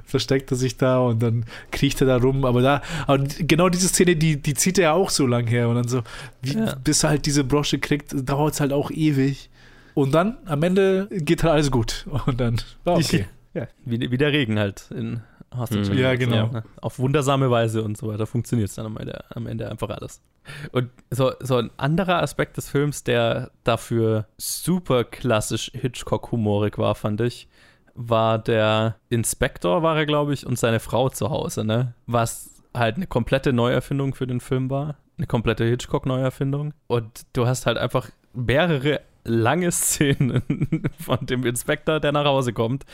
Versteckt er sich da und dann kriecht er da rum, aber da, aber genau diese Szene, die, die zieht er ja auch so lang her und dann so, wie,
Ja.
bis er halt diese Brosche kriegt, dauert es halt auch ewig. Und dann, am Ende geht halt alles gut. Und dann, war okay.
Ja, wie, wie der Regen halt in Hostage.
Mhm.
Ja, genau.
ne? Auf wundersame Weise und so weiter funktioniert es dann am Ende, am Ende einfach alles. Und so, so ein anderer Aspekt des Films, der dafür super klassisch Hitchcock-humorig war, fand ich, war der Inspektor, war er, glaube ich, und seine Frau zu Hause, ne? Was halt eine komplette Neuerfindung für den Film war. Eine komplette Hitchcock-Neuerfindung. Und du hast halt einfach mehrere lange Szenen von dem Inspektor, der nach Hause kommt.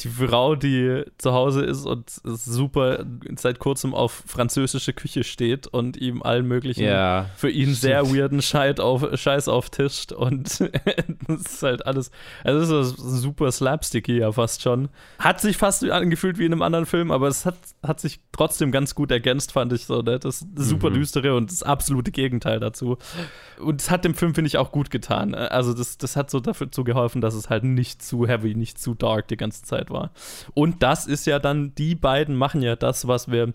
Die Frau, die zu Hause ist und super seit kurzem auf französische Küche steht und ihm allen möglichen
Ja.
für ihn sehr weirden Scheiß, auf, Scheiß auftischt und das ist halt alles, also es ist super slapsticky ja fast schon. Hat sich fast angefühlt wie in einem anderen Film, aber es hat, hat sich trotzdem ganz gut ergänzt, fand ich so. Ne? Das super düstere und das absolute Gegenteil dazu. Und es hat dem Film, finde ich, auch gut getan. Also das, das hat so dafür zu geholfen, dass es halt nicht zu heavy, nicht zu dark die ganze Zeit war. Und das ist ja dann, die beiden machen ja das, was wir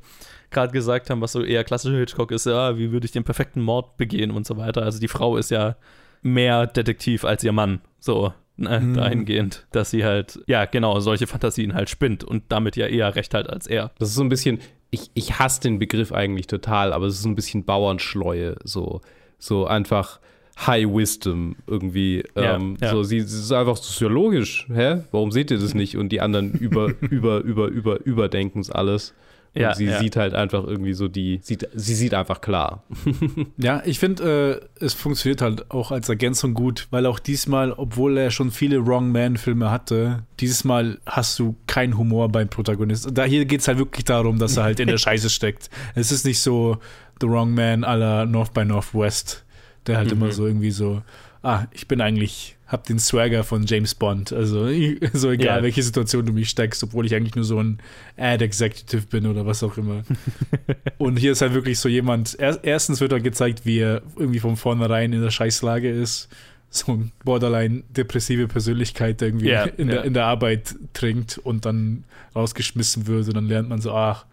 gerade gesagt haben, was so eher klassischer Hitchcock ist, ja, wie würde ich den perfekten Mord begehen und so weiter. Also die Frau ist ja mehr Detektiv als ihr Mann, so ne, dahingehend, dass sie halt, ja, genau, solche Fantasien halt spinnt und damit ja eher recht halt als er.
Das ist so ein bisschen, ich, ich hasse den Begriff eigentlich total, aber es ist so ein bisschen Bauernschleue, so, so einfach High Wisdom irgendwie.
Ja,
ähm,
ja.
So, sie, sie ist einfach soziologisch, hä? Warum seht ihr das nicht? Und die anderen über, über, über, über, überdenken es alles. Und
Ja,
sie
ja.
sieht halt einfach irgendwie so die, sieht, sie sieht einfach klar.
Ja, ich finde, äh, es funktioniert halt auch als Ergänzung gut, weil auch diesmal, obwohl er schon viele Wrong Man-Filme hatte, dieses Mal hast du keinen Humor beim Protagonist. Da hier geht es halt wirklich darum, dass er halt in der Scheiße steckt. Es ist nicht so The Wrong Man à la North by Northwest, der halt immer so irgendwie so, ah, ich bin eigentlich, hab den Swagger von James Bond. Also so egal,
Ja.
welche Situation du mich steckst, obwohl ich eigentlich nur so ein Ad-Executive bin oder was auch immer. Und hier ist halt wirklich so jemand, er, erstens wird er gezeigt, wie er irgendwie von vornherein in der Scheißlage ist. So ein borderline depressive Persönlichkeit, der irgendwie
Ja,
in,
ja.
Der, in der Arbeit trinkt und dann rausgeschmissen wird. Und dann lernt man so, ach,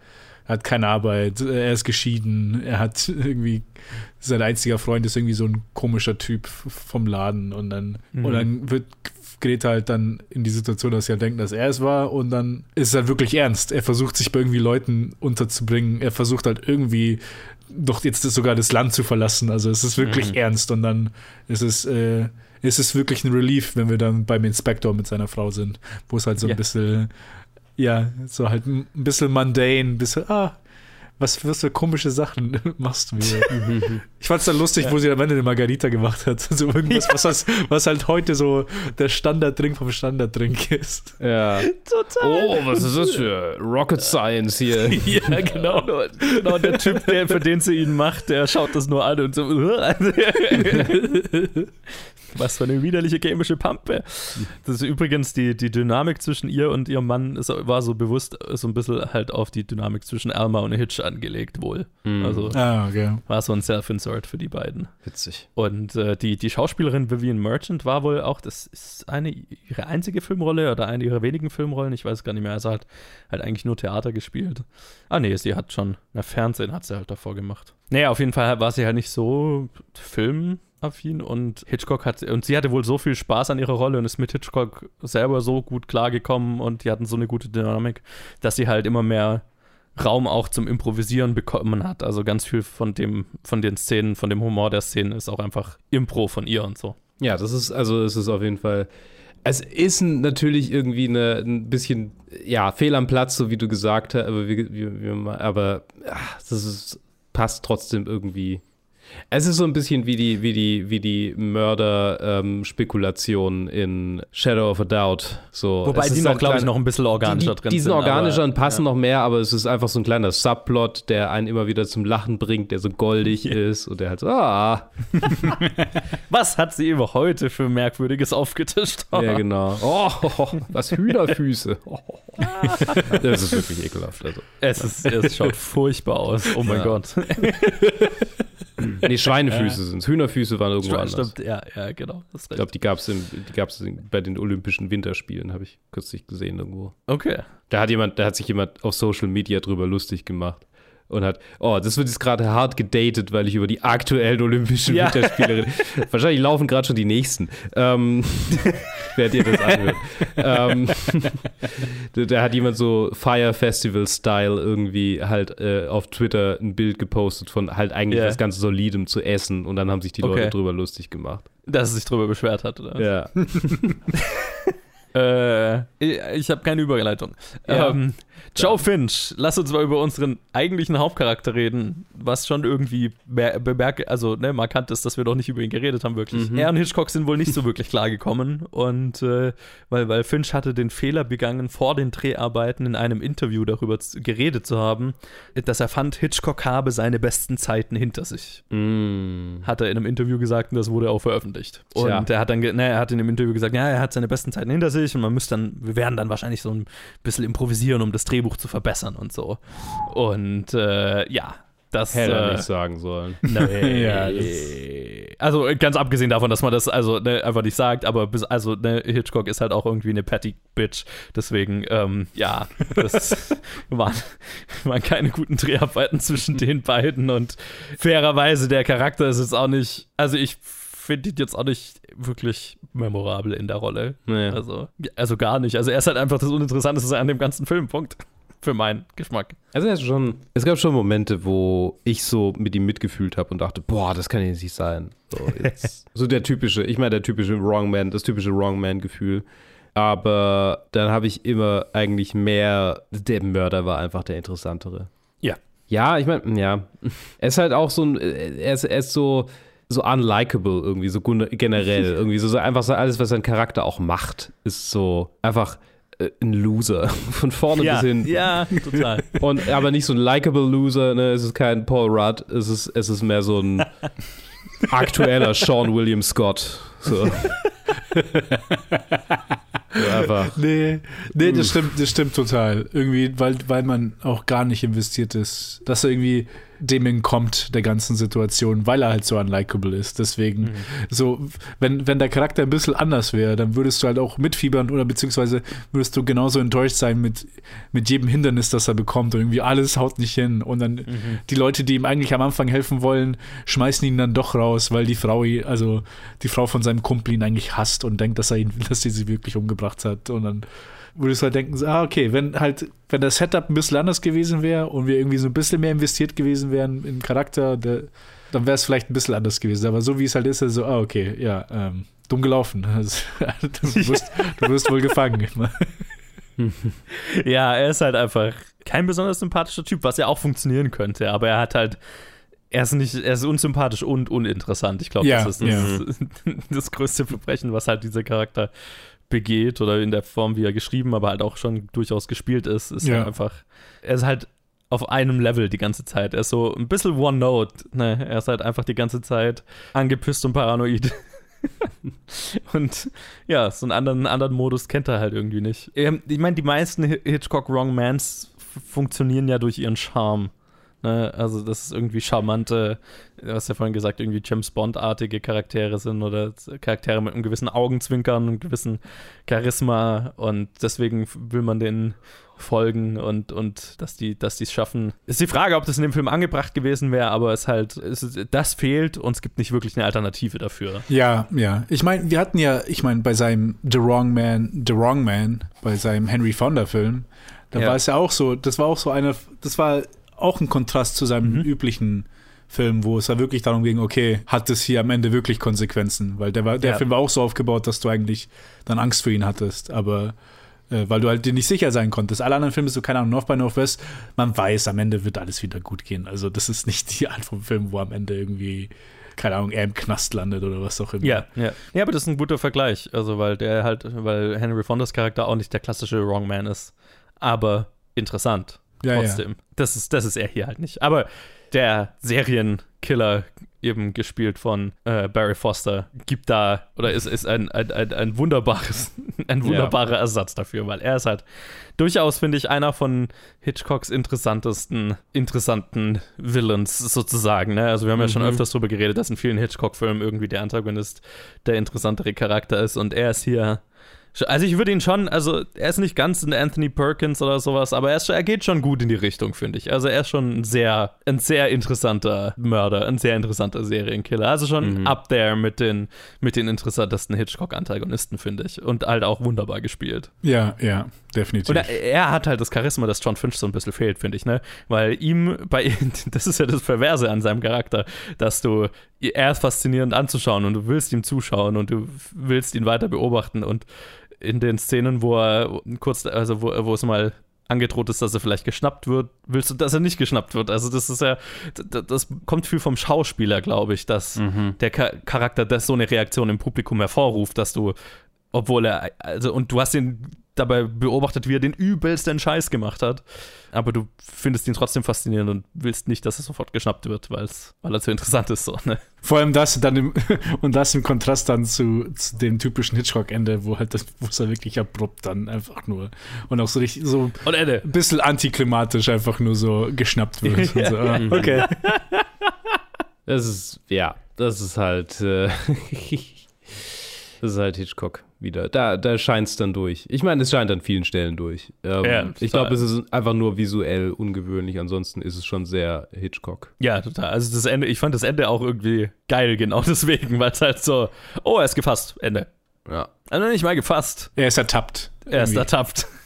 er hat keine Arbeit, er ist geschieden, er hat irgendwie, sein einziger Freund ist irgendwie so ein komischer Typ vom Laden. Und dann, und dann wird er halt dann in die Situation, dass sie halt denken, dass er es war und dann ist es halt wirklich ernst. Er versucht sich bei irgendwie Leuten unterzubringen. Er versucht halt irgendwie doch jetzt sogar das Land zu verlassen. Also es ist wirklich ernst und dann ist es, äh, ist es wirklich ein Relief, wenn wir dann beim Inspektor mit seiner Frau sind, wo es halt so ein
Ja.
bisschen, ja, so halt ein bisschen mundane, ein bisschen, ah, was, für komische Sachen machst du mir? ich fand es dann lustig, wo sie am Ende eine Margarita gemacht hat. So irgendwas, was, was, was halt heute so der Standarddrink vom Standarddrink ist.
Ja.
Total.
Oh, was ist das für Rocket Science hier?
ja, genau.
Genau, der Typ, der, für den sie ihn macht, der schaut das nur an und so. Was für eine widerliche chemische Pampe. Das ist übrigens die, die Dynamik zwischen ihr und ihrem Mann ist, war so bewusst so ein bisschen halt auf die Dynamik zwischen Alma und Hitch angelegt, wohl. Also
Ah, okay.
war so ein Self-Insert für die beiden.
Witzig.
Und äh, die, die Schauspielerin Vivian Merchant war wohl auch, das ist eine ihre einzige Filmrolle oder eine ihrer wenigen Filmrollen, ich weiß gar nicht mehr. Also hat halt eigentlich nur Theater gespielt. Ah nee, sie hat schon, na Fernsehen hat sie halt davor gemacht. Naja, auf jeden Fall war sie halt nicht so filmaffin und Hitchcock hat, und sie hatte wohl so viel Spaß an ihrer Rolle und ist mit Hitchcock selber so gut klargekommen und die hatten so eine gute Dynamik, dass sie halt immer mehr Raum auch zum Improvisieren bekommen hat. Also ganz viel von dem, von den Szenen, von dem Humor der Szenen ist auch einfach Impro von ihr und so.
Ja, das ist, also es ist auf jeden Fall. Es ist natürlich irgendwie eine, ein bisschen, ja, fehl am Platz, so wie du gesagt hast, aber, wie, wie, wie, aber ach, das ist, passt trotzdem irgendwie. Es ist so ein bisschen wie die, wie die, wie die Mörder-Spekulation in Shadow of a Doubt. So,
Wobei die noch, glaube ich, noch ein bisschen organischer
die,
drin
die sind
sind.
organischer
aber-
und passen noch mehr, aber es ist einfach so ein kleiner Subplot, der einen immer wieder zum Lachen bringt, der so goldig ist und der halt so, ah,
Was hat sie immer heute für Merkwürdiges aufgetischt?
ja genau. Oh, was Hühnerfüße. das ist wirklich ekelhaft. Also.
Es, ist, es schaut furchtbar aus. Oh mein
Ja.
Gott.
Nee, Schweinefüße sind Hühnerfüße waren irgendwo anders.
Stimmt, ja, ja, genau.
Ich glaube, die gab es bei den Olympischen Winterspielen, habe ich kürzlich gesehen irgendwo.
Okay.
Da hat jemand, da hat sich jemand auf Social Media drüber lustig gemacht und hat, oh, das wird jetzt gerade hart gedatet, weil ich über die aktuellen Olympischen
Ja.
Winterspiele rede. Wahrscheinlich laufen gerade schon die nächsten. Ähm, werdet ihr das anhören. ähm, da, da hat jemand so Fire Festival Style irgendwie halt äh, auf Twitter ein Bild gepostet von halt eigentlich
Ja.
was ganz Solidem zu essen und dann haben sich die
Okay.
Leute drüber lustig gemacht.
Dass es sich drüber beschwert hat, oder?
Ja.
Äh, ich ich habe keine Überleitung.
Ja.
Ähm, Joe Finch, lass uns mal über unseren eigentlichen Hauptcharakter reden, was schon irgendwie be bemerke, also ne, markant ist, dass wir doch nicht über ihn geredet haben, wirklich.
Mhm.
Er und Hitchcock sind wohl nicht so wirklich klar gekommen und äh, weil, weil Finch hatte den Fehler begangen, vor den Dreharbeiten in einem Interview darüber zu, geredet zu haben, dass er fand, Hitchcock habe seine besten Zeiten hinter sich.
Mm.
Hat er in einem Interview gesagt und das wurde auch veröffentlicht.
Tja.
Und er hat dann, ne, er hat in dem Interview gesagt, ja, er hat seine besten Zeiten hinter sich und man müsste dann, wir werden dann wahrscheinlich so ein bisschen improvisieren, um das Drehbuch zu verbessern und so. Und äh, ja, das.
Hätte er
äh,
nicht sagen sollen.
Nee,
Ja,
also ganz abgesehen davon, dass man das also ne, einfach nicht sagt, aber bis, also ne, Hitchcock ist halt auch irgendwie eine Patty Bitch. Deswegen, ähm, ja, das waren, waren keine guten Dreharbeiten zwischen den beiden und fairerweise der Charakter ist jetzt auch nicht, also ich finde ihn jetzt auch nicht wirklich memorabel in der Rolle.
Nee.
Also, also gar nicht. Also er ist halt einfach das Uninteressanteste an dem ganzen Film. Punkt. Für meinen Geschmack.
Also er ist schon, es gab schon Momente, wo ich so mit ihm mitgefühlt habe und dachte, boah, das kann jetzt nicht sein. So, jetzt, so der typische, ich meine der typische Wrong Man, das typische Wrong Man-Gefühl. Aber dann habe ich immer eigentlich mehr, der Mörder war einfach der interessantere.
Ja.
Ja, ich meine, ja. Er ist halt auch so ein, er ist, er ist so, so unlikable irgendwie, so generell. irgendwie so, so einfach so alles, was sein Charakter auch macht, ist so einfach äh, ein Loser. Von vorne
Ja,
bis hinten.
ja, total.
Und aber nicht so ein likable Loser, ne? Es ist kein Paul Rudd, es ist, es ist mehr so ein aktueller Sean William Scott. So. einfach.
Nee, nee, das stimmt, das stimmt total. Irgendwie, weil, weil man auch gar nicht investiert ist, dass er irgendwie dem entkommt der ganzen Situation, weil er halt so unlikable ist. Deswegen, so, wenn, wenn der Charakter ein bisschen anders wäre, dann würdest du halt auch mitfiebern oder beziehungsweise würdest du genauso enttäuscht sein mit, mit jedem Hindernis, das er bekommt. Und irgendwie alles haut nicht hin. Und dann die Leute, die ihm eigentlich am Anfang helfen wollen, schmeißen ihn dann doch raus, weil die Frau, also die Frau von seinem Kumpel ihn eigentlich hasst und denkt, dass er ihn, dass sie sie wirklich umgebracht hat. Und dann würdest du halt denken, so, ah, okay, wenn halt, wenn das Setup ein bisschen anders gewesen wäre und wir irgendwie so ein bisschen mehr investiert gewesen wären im Charakter, der, dann wäre es vielleicht ein bisschen anders gewesen. Aber so wie es halt ist, also, ah, okay, ja, ähm, dumm gelaufen. Also, du, wirst, du wirst wohl gefangen.
Ja, er ist halt einfach kein besonders sympathischer Typ, was ja auch funktionieren könnte, aber er hat halt. Er ist nicht, er ist unsympathisch und uninteressant. Ich glaube,
Ja,
das ist das, das größte Verbrechen, was halt dieser Charakter begeht oder in der Form, wie er geschrieben, aber halt auch schon durchaus gespielt ist, ist
Ja.
halt einfach. Er ist halt auf einem Level die ganze Zeit. Er ist so ein bisschen One Note. Ne? Er ist halt einfach die ganze Zeit angepisst und paranoid. und ja, so einen anderen, anderen Modus kennt er halt irgendwie nicht. Ähm, Ich meine, die meisten Hi- Hitchcock Wrong Mans funktionieren ja durch ihren Charme. Ne? Also, das ist irgendwie charmante, du hast ja vorhin gesagt, irgendwie James Bond-artige Charaktere sind oder Charaktere mit einem gewissen Augenzwinkern, einem gewissen Charisma und deswegen will man denen folgen und, und dass die dass die es schaffen. Ist die Frage, ob das in dem Film angebracht gewesen wäre, aber es halt, es das fehlt und es gibt nicht wirklich eine Alternative dafür.
Ja, ja. Ich meine, wir hatten ja, ich meine, bei seinem The Wrong Man, The Wrong Man, bei seinem Henry Fonda-Film, da
Ja.
war es ja auch so, das war auch so eine, das war auch ein Kontrast zu seinem
Mhm.
üblichen Film, wo es ja wirklich darum ging, okay, hat es hier am Ende wirklich Konsequenzen? Weil der, war, der
Ja.
Film war auch so aufgebaut, dass du eigentlich dann Angst für ihn hattest. Aber Äh, weil du halt dir nicht sicher sein konntest. Alle anderen Filme, so keine Ahnung, North by Northwest, man weiß, am Ende wird alles wieder gut gehen. Also das ist nicht die Art von Film, wo am Ende irgendwie, keine Ahnung, er im Knast landet oder was auch immer.
Ja, ja. Ja, aber das ist ein guter Vergleich. Also, weil der halt, weil Henry Fondas Charakter auch nicht der klassische Wrong Man ist. Aber interessant.
Ja, ja.
trotzdem. Das, ist, das ist er hier halt nicht. Aber der Serienkiller, eben gespielt von äh, Barry Foster, gibt da oder ist, ist ein, ein, ein, ein wunderbares, ein wunderbarer Ersatz dafür, weil er ist halt durchaus, finde ich, einer von Hitchcocks interessantesten, interessanten Villains sozusagen. Ne? Also wir haben ja schon
Mhm.
öfters darüber geredet, dass in vielen Hitchcock-Filmen irgendwie der Antagonist der interessantere Charakter ist und er ist hier also ich würde ihn schon, also er ist nicht ganz ein Anthony Perkins oder sowas, aber er, ist, er geht schon gut in die Richtung, finde ich. Also er ist schon ein sehr, ein sehr interessanter Mörder, ein sehr interessanter Serienkiller. Also schon up there mit den, mit den interessantesten Hitchcock-Antagonisten, finde ich. Und halt auch wunderbar gespielt.
Ja, ja, definitiv.
Und er, er hat halt das Charisma, das John Finch so ein bisschen fehlt, finde ich, ne? Weil ihm, bei ihm, das ist ja das Perverse an seinem Charakter, dass du, er ist faszinierend anzuschauen und du willst ihm zuschauen und du willst ihn weiter beobachten und in den Szenen, wo er kurz, also wo, wo es mal angedroht ist, dass er vielleicht geschnappt wird, willst du, dass er nicht geschnappt wird. Also das ist ja, das, das kommt viel vom Schauspieler, glaube ich, dass der Cha- Charakter das so eine Reaktion im Publikum hervorruft, dass du, obwohl er, also und du hast ihn dabei beobachtet, wie er den übelsten Scheiß gemacht hat, aber du findest ihn trotzdem faszinierend und willst nicht, dass er sofort geschnappt wird, weil's, weil er so interessant ist. So, ne?
Vor allem das dann im, und das im Kontrast dann zu, zu dem typischen Hitchcock-Ende, wo halt das, wo es halt wirklich abrupt dann einfach nur und auch so richtig so
Und Ende.
ein bisschen antiklimatisch einfach nur so geschnappt wird. Und so, ah, okay.
Das ist, ja, das ist halt, äh, das ist halt Hitchcock wieder. Da, da scheint es dann durch. Ich meine, es scheint an vielen Stellen durch. Ähm,
Ja,
ich glaube, es ist einfach nur visuell ungewöhnlich. Ansonsten ist es schon sehr Hitchcock.
Ja, total. Also das Ende, ich fand das Ende auch irgendwie geil, genau deswegen, weil es halt so, oh, er ist gefasst, Ende.
Ja.
Also nicht mal gefasst,
Er ist ertappt.
er ist ertappt.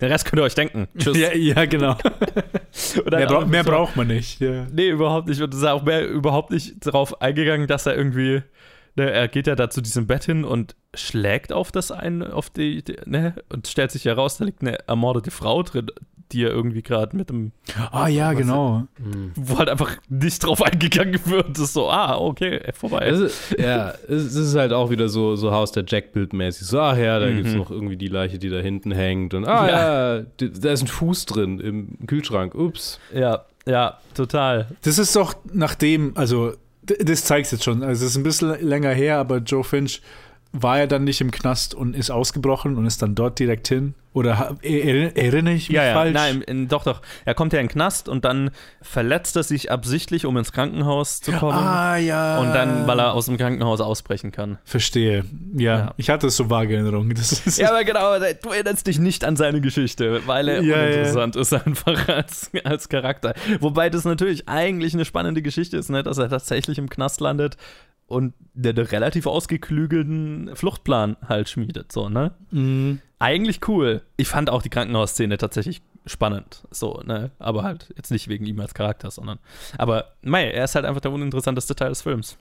Den Rest könnt ihr euch denken. Tschüss.
Ja, ja, genau. Mehr, bra mehr
so-
braucht man nicht. Ja.
Nee, überhaupt nicht. Und es ist auch mehr, überhaupt nicht darauf eingegangen, dass er irgendwie, ne, er geht ja da zu diesem Bett hin und schlägt auf das ein, auf die, die ne, und stellt sich heraus, da liegt eine ermordete Frau drin, die er irgendwie gerade mit dem,
Ah, ja, genau.
wo halt einfach nicht drauf eingegangen wird. Das ist so, ah, okay, vorbei.
Es ist, ja, es ist halt auch wieder so, so Haus der Jack-Bild mäßig. So, ach ja, da gibt es noch irgendwie die Leiche, die da hinten hängt. Und ah ja, d- da ist ein Fuß drin im Kühlschrank. Ups.
ja, ja, total.
Das ist doch nachdem, also das zeigt jetzt schon, also es ist ein bisschen länger her, aber Joe Finch war ja dann nicht im Knast und ist ausgebrochen und ist dann dort direkt hin. Oder er, erinnere ich mich
Ja, ja,
falsch?
nein, in, doch, doch. Er kommt ja in den Knast und dann verletzt er sich absichtlich, um ins Krankenhaus zu kommen.
Ah, ja.
Und dann, weil er aus dem Krankenhaus ausbrechen kann.
Verstehe. Ja,
Ja.
ich hatte es so vage Erinnerung. Das ist,
Ja, aber genau, du erinnerst dich nicht an seine Geschichte, weil er
ja.
uninteressant ist einfach als, als Charakter. Wobei das natürlich eigentlich eine spannende Geschichte ist, ne? dass er tatsächlich im Knast landet und der einen relativ ausgeklügelten Fluchtplan halt schmiedet, so, ne?
Mhm.
Eigentlich cool. Ich fand auch die Krankenhausszene tatsächlich spannend, so, ne? Aber halt jetzt nicht wegen ihm als Charakter, sondern. Aber, mei, er ist halt einfach der uninteressanteste Teil des Films.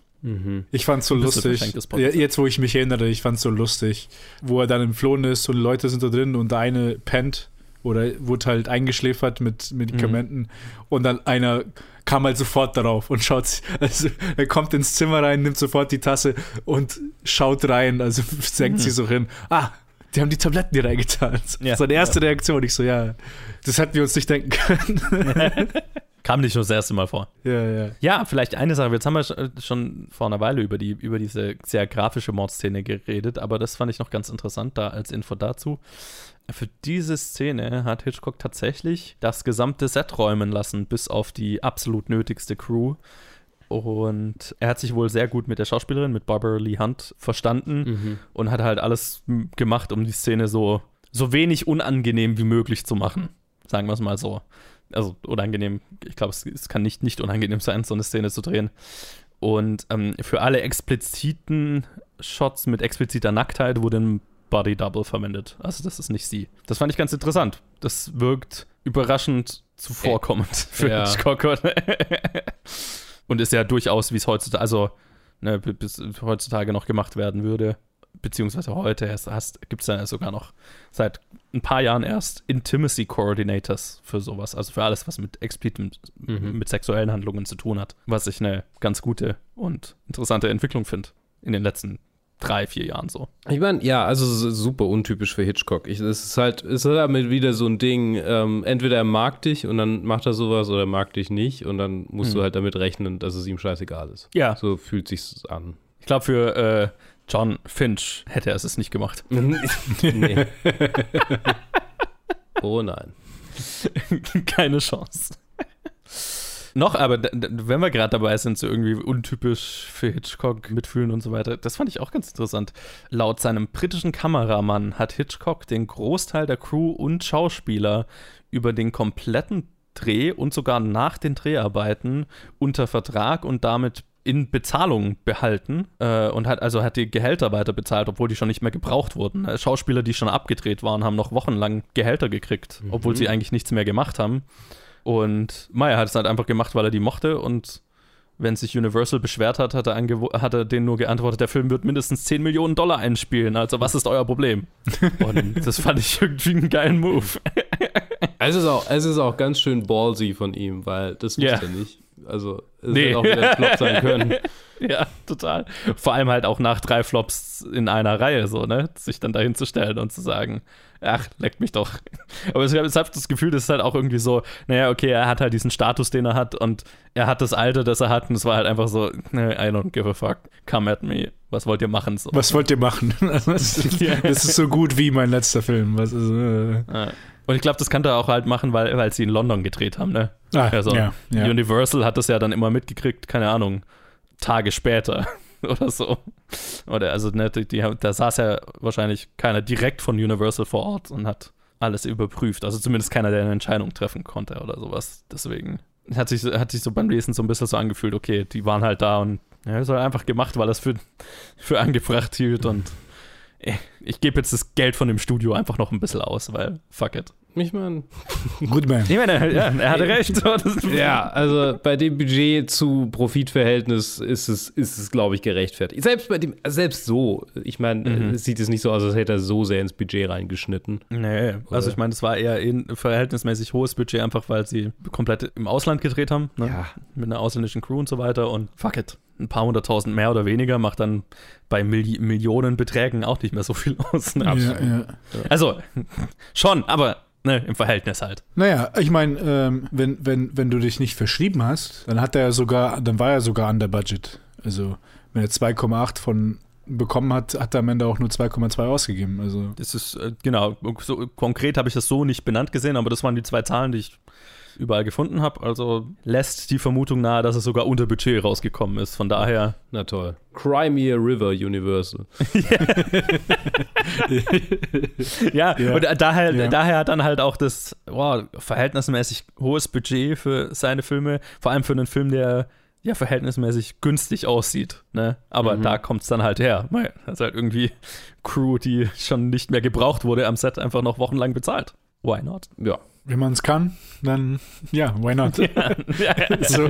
Ich fand's so lustig. Jetzt, wo ich mich erinnere, ich fand's so lustig. Wo er dann entflohen ist und Leute sind da drin und der eine pennt oder wurde halt eingeschläfert mit Medikamenten und dann einer kam halt sofort darauf und schaut, also er kommt ins Zimmer rein, nimmt sofort die Tasse und schaut rein, also senkt sie so hin. Ah, die haben die Tabletten hier reingetan.
Ja.
Seine erste Reaktion. Ich so, ja, das hätten wir uns nicht denken können.
Kam nicht nur das erste Mal vor.
ja, ja.
Ja, vielleicht eine Sache. Jetzt haben wir sch- schon vor einer Weile über, die, über diese sehr grafische Mordszene geredet, aber das fand ich noch ganz interessant da als Info dazu. Für diese Szene hat Hitchcock tatsächlich das gesamte Set räumen lassen, bis auf die absolut nötigste Crew. Und er hat sich wohl sehr gut mit der Schauspielerin, mit Barbara Lee Hunt, verstanden und hat halt alles gemacht, um die Szene so, so wenig unangenehm wie möglich zu machen. Sagen wir es mal so. Also unangenehm, ich glaube, es, es kann nicht nicht unangenehm sein, so eine Szene zu drehen. Und ähm, für alle expliziten Shots mit expliziter Nacktheit wurde ein Body Double verwendet. Also das ist nicht sie. Das fand ich ganz interessant. Das wirkt überraschend zuvorkommend für
ja.
Hitchcock. Und ist ja durchaus, wie es heutzutage, also ne, bis heutzutage noch gemacht werden würde, beziehungsweise heute gibt es ja sogar noch seit ein paar Jahren erst Intimacy Coordinators für sowas, also für alles, was mit explizit mhm. mit sexuellen Handlungen zu tun hat, was ich eine ganz gute und interessante Entwicklung finde in den letzten drei, vier Jahren so.
Ich meine, ja, also super untypisch für Hitchcock. Ich, es ist halt, es ist halt wieder so ein Ding, ähm, entweder er mag dich und dann macht er sowas oder er mag dich nicht und dann musst mhm. du halt damit rechnen, dass es ihm scheißegal ist.
Ja.
So fühlt sich's an.
Ich glaube, für äh, John Finch hätte er es nicht gemacht. nee.
oh nein.
Keine Chance. Noch, aber wenn wir gerade dabei sind, so irgendwie untypisch für Hitchcock mitfühlen und so weiter, das fand ich auch ganz interessant. Laut seinem britischen Kameramann hat Hitchcock den Großteil der Crew und Schauspieler über den kompletten Dreh und sogar nach den Dreharbeiten unter Vertrag und damit in Bezahlung behalten äh, und hat also hat die Gehälter weiter bezahlt, obwohl die schon nicht mehr gebraucht wurden. Äh, Schauspieler, die schon abgedreht waren, haben noch wochenlang Gehälter gekriegt, mhm. obwohl sie eigentlich nichts mehr gemacht haben. Und Maya hat es halt einfach gemacht, weil er die mochte und wenn sich Universal beschwert hat, hat er, hat er denen nur geantwortet, der Film wird mindestens 10 Millionen Dollar einspielen, also was ist euer Problem? Und das fand ich irgendwie einen geilen Move.
Es ist auch, es ist auch ganz schön ballsy von ihm, weil das wusste yeah. er nicht. Also es nee. hätte auch wieder ein Flop sein können.
ja, total. Vor allem halt auch nach drei Flops in einer Reihe, so, ne? Sich dann dahin zu stellen und zu sagen, ach, leckt mich doch. Aber ich habe das Gefühl, das ist halt auch irgendwie so, naja, okay, er hat halt diesen Status, den er hat und er hat das Alter, das er hat und es war halt einfach so, ne, I don't give a fuck, come at me. Was wollt ihr machen? So.
Was wollt ihr machen? das, ist so gut wie mein letzter Film. Was ist, äh.
Und ich glaube, das kann er auch halt machen, weil, weil sie in London gedreht haben, ne?
Ah, also, ja,
ja. Universal hat das ja dann immer mitgekriegt, keine Ahnung, Tage später oder so. Oder also, ne, die, die, da saß ja wahrscheinlich keiner direkt von Universal vor Ort und hat alles überprüft. Also zumindest keiner, der eine Entscheidung treffen konnte oder sowas. Deswegen hat sich, hat sich so beim Lesen so ein bisschen so angefühlt, okay, die waren halt da und ja, ist halt einfach gemacht, weil es für, für angebracht hielt und ich, gebe jetzt das Geld von dem Studio einfach noch ein bisschen aus, weil fuck it.
Ich meine.
Gut, man.
Ich meine, ja, er hatte recht.
ja, also bei dem Budget zu Profitverhältnis ist es, ist es glaube ich, gerechtfertigt. Selbst bei dem, selbst so, ich meine, mhm. sieht es nicht so aus, als hätte er so sehr ins Budget reingeschnitten.
Nee, Oder? also ich meine, es war eher ein verhältnismäßig hohes Budget, einfach weil sie komplett im Ausland gedreht haben. Ne? Ja. Mit einer ausländischen Crew und so weiter und fuck it. Ein paar hunderttausend mehr oder weniger macht dann bei Milli Millionenbeträgen auch nicht mehr so viel aus. Ne?
Ja, ja.
Also, schon, aber Ne, im Verhältnis halt.
Naja, ich meine, ähm, wenn, wenn, wenn du dich nicht verschrieben hast, dann hat er sogar, dann war er sogar an der Budget. Also, wenn er 2,8 von bekommen hat, hat er am Ende auch nur 2,2 ausgegeben. Also.
Das ist, äh, genau, so, konkret habe ich das so nicht benannt gesehen, aber das waren die zwei Zahlen, die ich überall gefunden habe. Also lässt die Vermutung nahe, dass es sogar unter Budget rausgekommen ist. Von daher.
Na toll. Crimea River Universal.
ja, ja, und daher, ja. daher hat dann halt auch das wow, verhältnismäßig hohes Budget für seine Filme, vor allem für einen Film, der ja verhältnismäßig günstig aussieht. Ne? Aber mhm. da kommt es dann halt her. Weil das halt irgendwie Crew, die schon nicht mehr gebraucht wurde, am Set einfach noch wochenlang bezahlt. Why not?
Ja, wenn man es kann, dann ja, why not? Ja, ja, ja. So,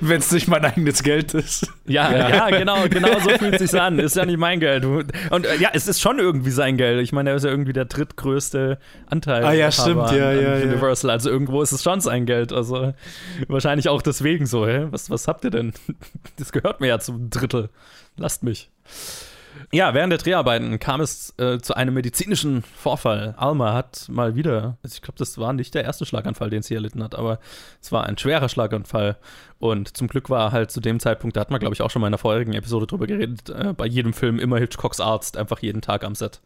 Wenn es nicht mein eigenes Geld ist.
Ja, ja, genau, genau so fühlt es sich an. Ist ja nicht mein Geld. Und äh, ja, es ist schon irgendwie sein Geld. Ich meine, er ist ja irgendwie der drittgrößte Anteil
ah, ja, stimmt, ja, an,
an Universal. Also irgendwo ist es schon sein Geld. Also wahrscheinlich auch deswegen so, hä? Was, was habt ihr denn? Das gehört mir ja zum Drittel. Lasst mich. Ja, während der Dreharbeiten kam es äh, zu einem medizinischen Vorfall. Alma hat mal wieder, also ich glaube, das war nicht der erste Schlaganfall, den sie erlitten hat, aber es war ein schwerer Schlaganfall. Und zum Glück war halt zu dem Zeitpunkt, da hat man, glaube ich, auch schon mal in der vorherigen Episode drüber geredet, äh, bei jedem Film immer Hitchcocks Arzt, einfach jeden Tag am Set.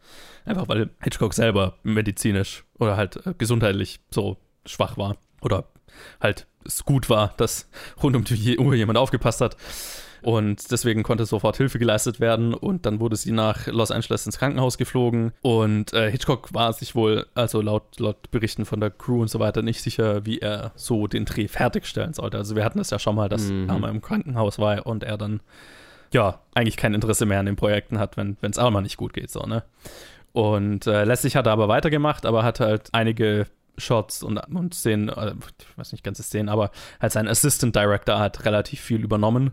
Einfach weil Hitchcock selber medizinisch oder halt äh, gesundheitlich so schwach war. Oder halt es gut war, dass rund um die Uhr jemand aufgepasst hat. Und deswegen konnte sofort Hilfe geleistet werden und dann wurde sie nach Los Angeles ins Krankenhaus geflogen. Und äh, Hitchcock war sich wohl, also laut, laut Berichten von der Crew und so weiter, nicht sicher, wie er so den Dreh fertigstellen sollte. Also wir hatten es ja schon mal, dass mhm. Alma im Krankenhaus war und er dann ja eigentlich kein Interesse mehr an den Projekten hat, wenn es Alma nicht gut geht, so, ne? Und äh, letztlich hat er aber weitergemacht, aber hat halt einige Shots und, und Szenen, äh, ich weiß nicht ganze Szenen, aber halt sein Assistant Director hat relativ viel übernommen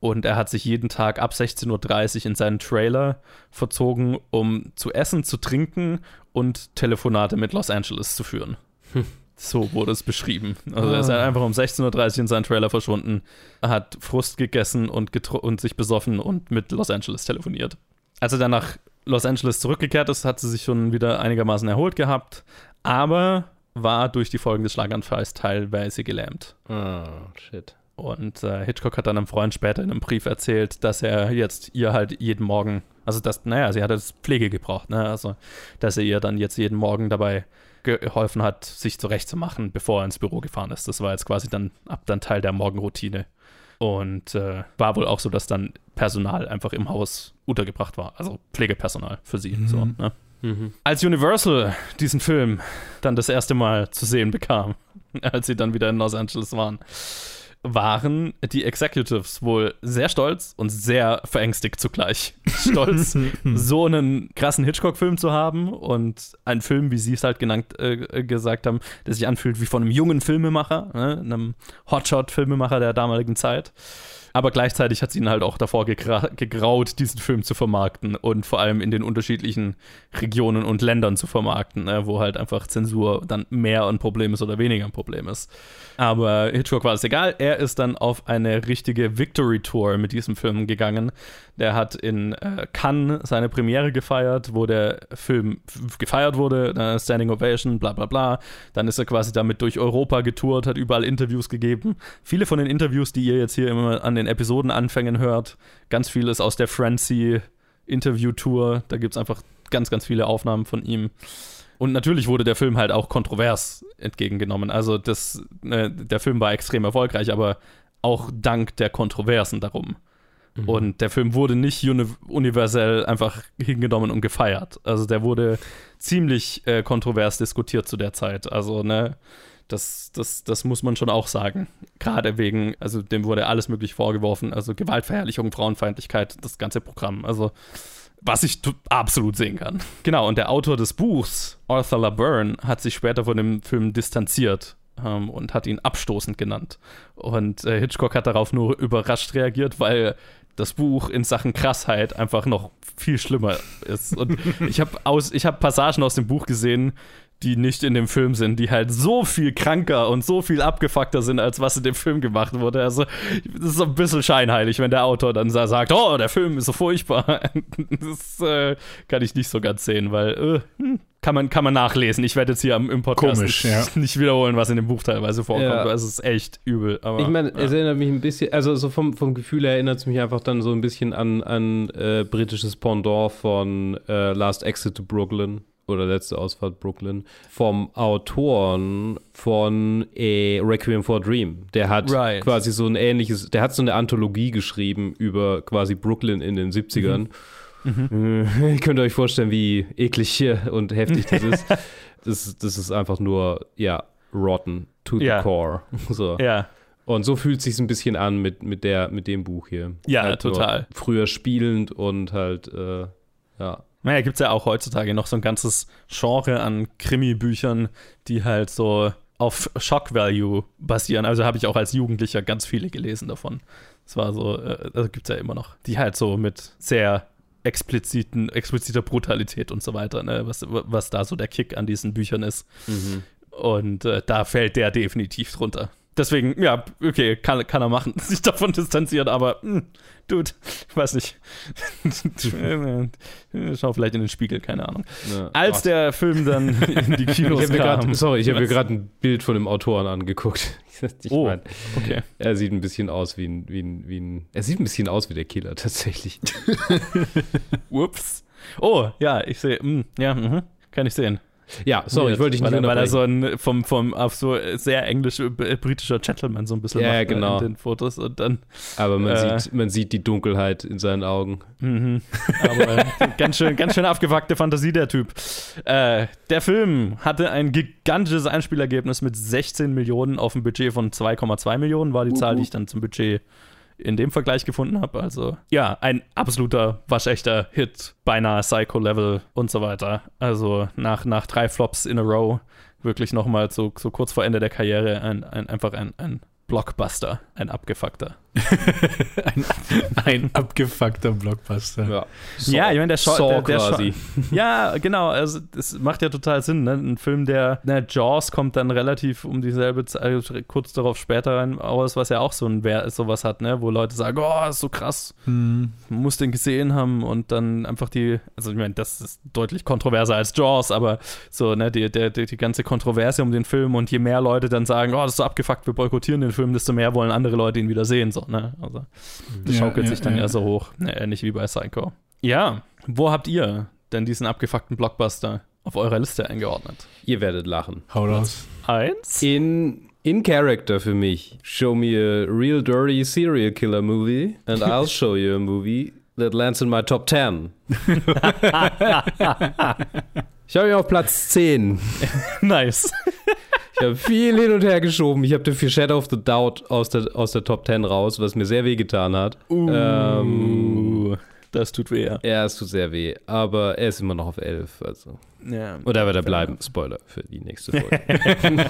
und er hat sich jeden Tag ab 16.30 Uhr in seinen Trailer verzogen, um zu essen, zu trinken und Telefonate mit Los Angeles zu führen.
Hm.
So wurde es beschrieben. Also er ist halt einfach um 16.30 Uhr in seinen Trailer verschwunden, hat Frust gegessen und, und sich besoffen und mit Los Angeles telefoniert. Als er dann nach Los Angeles zurückgekehrt ist, hat sie sich schon wieder einigermaßen erholt gehabt, aber war durch die Folgen des Schlaganfalls teilweise gelähmt.
Oh, shit.
Und äh, Hitchcock hat dann einem Freund später in einem Brief erzählt, dass er jetzt ihr halt jeden Morgen, also das, naja, sie hat jetzt Pflege gebraucht, ne? Also, dass er ihr dann jetzt jeden Morgen dabei geholfen hat, sich zurechtzumachen, bevor er ins Büro gefahren ist. Das war jetzt quasi dann ab dann Teil der Morgenroutine. Und äh, war wohl auch so, dass dann Personal einfach im Haus untergebracht war. Also Pflegepersonal für sie. Mhm. So, ne? Mhm. Als Universal diesen Film dann das erste Mal zu sehen bekam, als sie dann wieder in Los Angeles waren, waren die Executives wohl sehr stolz und sehr verängstigt zugleich. Stolz, so einen krassen Hitchcock-Film zu haben und einen Film, wie sie es halt genannt, äh, gesagt haben, der sich anfühlt wie von einem jungen Filmemacher, ne? einem Hotshot-Filmemacher der damaligen Zeit. Aber gleichzeitig hat es ihnen halt auch davor gegra gegraut, diesen Film zu vermarkten und vor allem in den unterschiedlichen Regionen und Ländern zu vermarkten, ne, wo halt einfach Zensur dann mehr ein Problem ist oder weniger ein Problem ist. Aber Hitchcock war es egal. Er ist dann auf eine richtige Victory Tour mit diesem Film gegangen. Der hat in äh, Cannes seine Premiere gefeiert, wo der Film gefeiert wurde, äh, Standing Ovation, bla bla bla. Dann ist er quasi damit durch Europa getourt, hat überall Interviews gegeben. Viele von den Interviews, die ihr jetzt hier immer an den Episodenanfängen hört, ganz viel ist aus der Frenzy Interview-Tour. Da gibt es einfach ganz, ganz viele Aufnahmen von ihm. Und natürlich wurde der Film halt auch kontrovers entgegengenommen. Also das, äh, der Film war extrem erfolgreich, aber auch dank der Kontroversen darum. Mhm. Und der Film wurde nicht uni universell einfach hingenommen und gefeiert. Also der wurde ziemlich äh, kontrovers diskutiert zu der Zeit. Also, ne, das, das, das muss man schon auch sagen. Gerade wegen, also dem wurde alles möglich vorgeworfen. Also Gewaltverherrlichung, Frauenfeindlichkeit, das ganze Programm. Also was ich absolut sehen kann. Genau, und der Autor des Buchs, Arthur LaBerne, hat sich später von dem Film distanziert ähm, und hat ihn abstoßend genannt. Und äh, Hitchcock hat darauf nur überrascht reagiert, weil das Buch in Sachen Krassheit einfach noch viel schlimmer ist. Und ich habe hab Passagen aus dem Buch gesehen, die nicht in dem Film sind, die halt so viel kranker und so viel abgefuckter sind, als was in dem Film gemacht wurde. Also, das ist so ein bisschen scheinheilig, wenn der Autor dann sagt, oh, der Film ist so furchtbar. Das äh, kann ich nicht so ganz sehen, weil äh, hm, kann, man, kann man nachlesen. Ich werde jetzt hier im Podcast
Komisch,
nicht,
ja.
nicht, wiederholen, was in dem Buch teilweise vorkommt.
Ja.
Es ist echt übel. Aber,
ich meine,
ja.
es erinnert mich ein bisschen, also so vom, vom Gefühl her erinnert es mich einfach dann so ein bisschen an, an äh, britisches Pendant von äh, Last Exit to Brooklyn oder letzte Ausfahrt Brooklyn vom Autoren von äh, Requiem for a Dream. Der hat
Right.
quasi so ein ähnliches, der hat so eine Anthologie geschrieben über quasi Brooklyn in den 70ern. Äh, Ihr könnt euch vorstellen, wie eklig hier und heftig das ist. Das, das ist einfach nur, ja, rotten to the
Ja.
core. So.
ja.
Und so fühlt es sich ein bisschen an mit, mit, der, mit dem Buch hier.
Ja,
halt
total.
Früher spielend und halt, äh, ja.
Naja, gibt es ja auch heutzutage noch so ein ganzes Genre an Krimi-Büchern, die halt so auf Shock Value basieren. Also habe ich auch als Jugendlicher ganz viele gelesen davon. Das war so, äh, also gibt es ja immer noch. Die halt so mit sehr expliziten, expliziter Brutalität und so weiter, ne? was, was da so der Kick an diesen Büchern ist. Und äh, da fällt der definitiv drunter. Deswegen, ja, okay, kann, kann er machen, sich davon distanzieren, aber, mh, Dude, ich weiß nicht. Schau vielleicht in den Spiegel, keine Ahnung.
ja.
Als
Gott.
der Film dann in die
ich
Kinos
mir
kam.
grad, sorry, ich habe mir gerade ein Bild von dem Autoren angeguckt. Ich
Oh,
mein,
okay.
er sieht ein bisschen aus wie ein, wie ein, wie ein, er sieht ein bisschen aus wie der Killer tatsächlich.
Ups. Oh, ja, ich sehe, mm, ja, mhm, kann ich sehen.
Ja, sorry, ich wollte dich nicht
weil, er- weil er so ein vom, vom auf so sehr englisch äh, britischer Gentleman so ein bisschen
Ja,
macht, ne,
genau.
in den Fotos und dann
Aber man,
äh,
sieht, man sieht die Dunkelheit in seinen Augen.
Mhm. Aber ganz schön, ganz schön abgefuckte Fantasie, der Typ. Äh, der Film hatte ein gigantisches Einspielergebnis mit 16 Millionen auf dem Budget von 2,2 Millionen, war die Zahl, die ich dann zum Budget in dem Vergleich gefunden habe. Also, ja, ein absoluter, waschechter Hit, beinahe Psycho-Level und so weiter. Also, nach, nach drei Flops in a row wirklich nochmal so, so kurz vor Ende der Karriere ein, ein, einfach ein, ein Blockbuster, ein abgefuckter.
Ein, ein abgefuckter Blockbuster.
Ja,
ja, ich meine, der Shot,
Saw
der, der
quasi.
Shot, ja, genau, also es macht ja total Sinn, ne? Ein Film, der, ne, Jaws kommt dann relativ um dieselbe Zeit, also kurz darauf später rein aus, was ja auch so ein Wer sowas hat, ne, wo Leute sagen, oh, ist so krass,
Hm.
man muss den gesehen haben und dann einfach die, also ich meine, das ist deutlich kontroverser als Jaws, aber so, ne, die, der, die, die ganze Kontroverse um den Film und je mehr Leute dann sagen, oh, das ist so abgefuckt, wir boykottieren den Film, desto mehr wollen andere Leute ihn wieder sehen, so, ne, also das
Ja,
schaukelt
ja,
sich dann
ja.
eher so hoch, ähnlich wie bei Psycho. Ja, wo habt ihr denn diesen abgefuckten Blockbuster auf eurer Liste eingeordnet?
Ihr werdet lachen.
Hau raus.
Eins?
In, in Character für mich. Show me a real dirty serial killer movie and I'll show you a movie that lands in my top 10. ich habe ihn auf Platz 10.
nice.
Ich habe viel hin und her geschoben. Ich habe dafür Shadow of the Doubt aus der, aus der Top 10 raus, was mir sehr weh getan hat. Ähm,
Uh, das tut weh.
ja, es tut sehr weh. Aber er ist immer noch auf 11. Also.
Ja.
Oder wird er bleiben? Spoiler für die nächste Folge.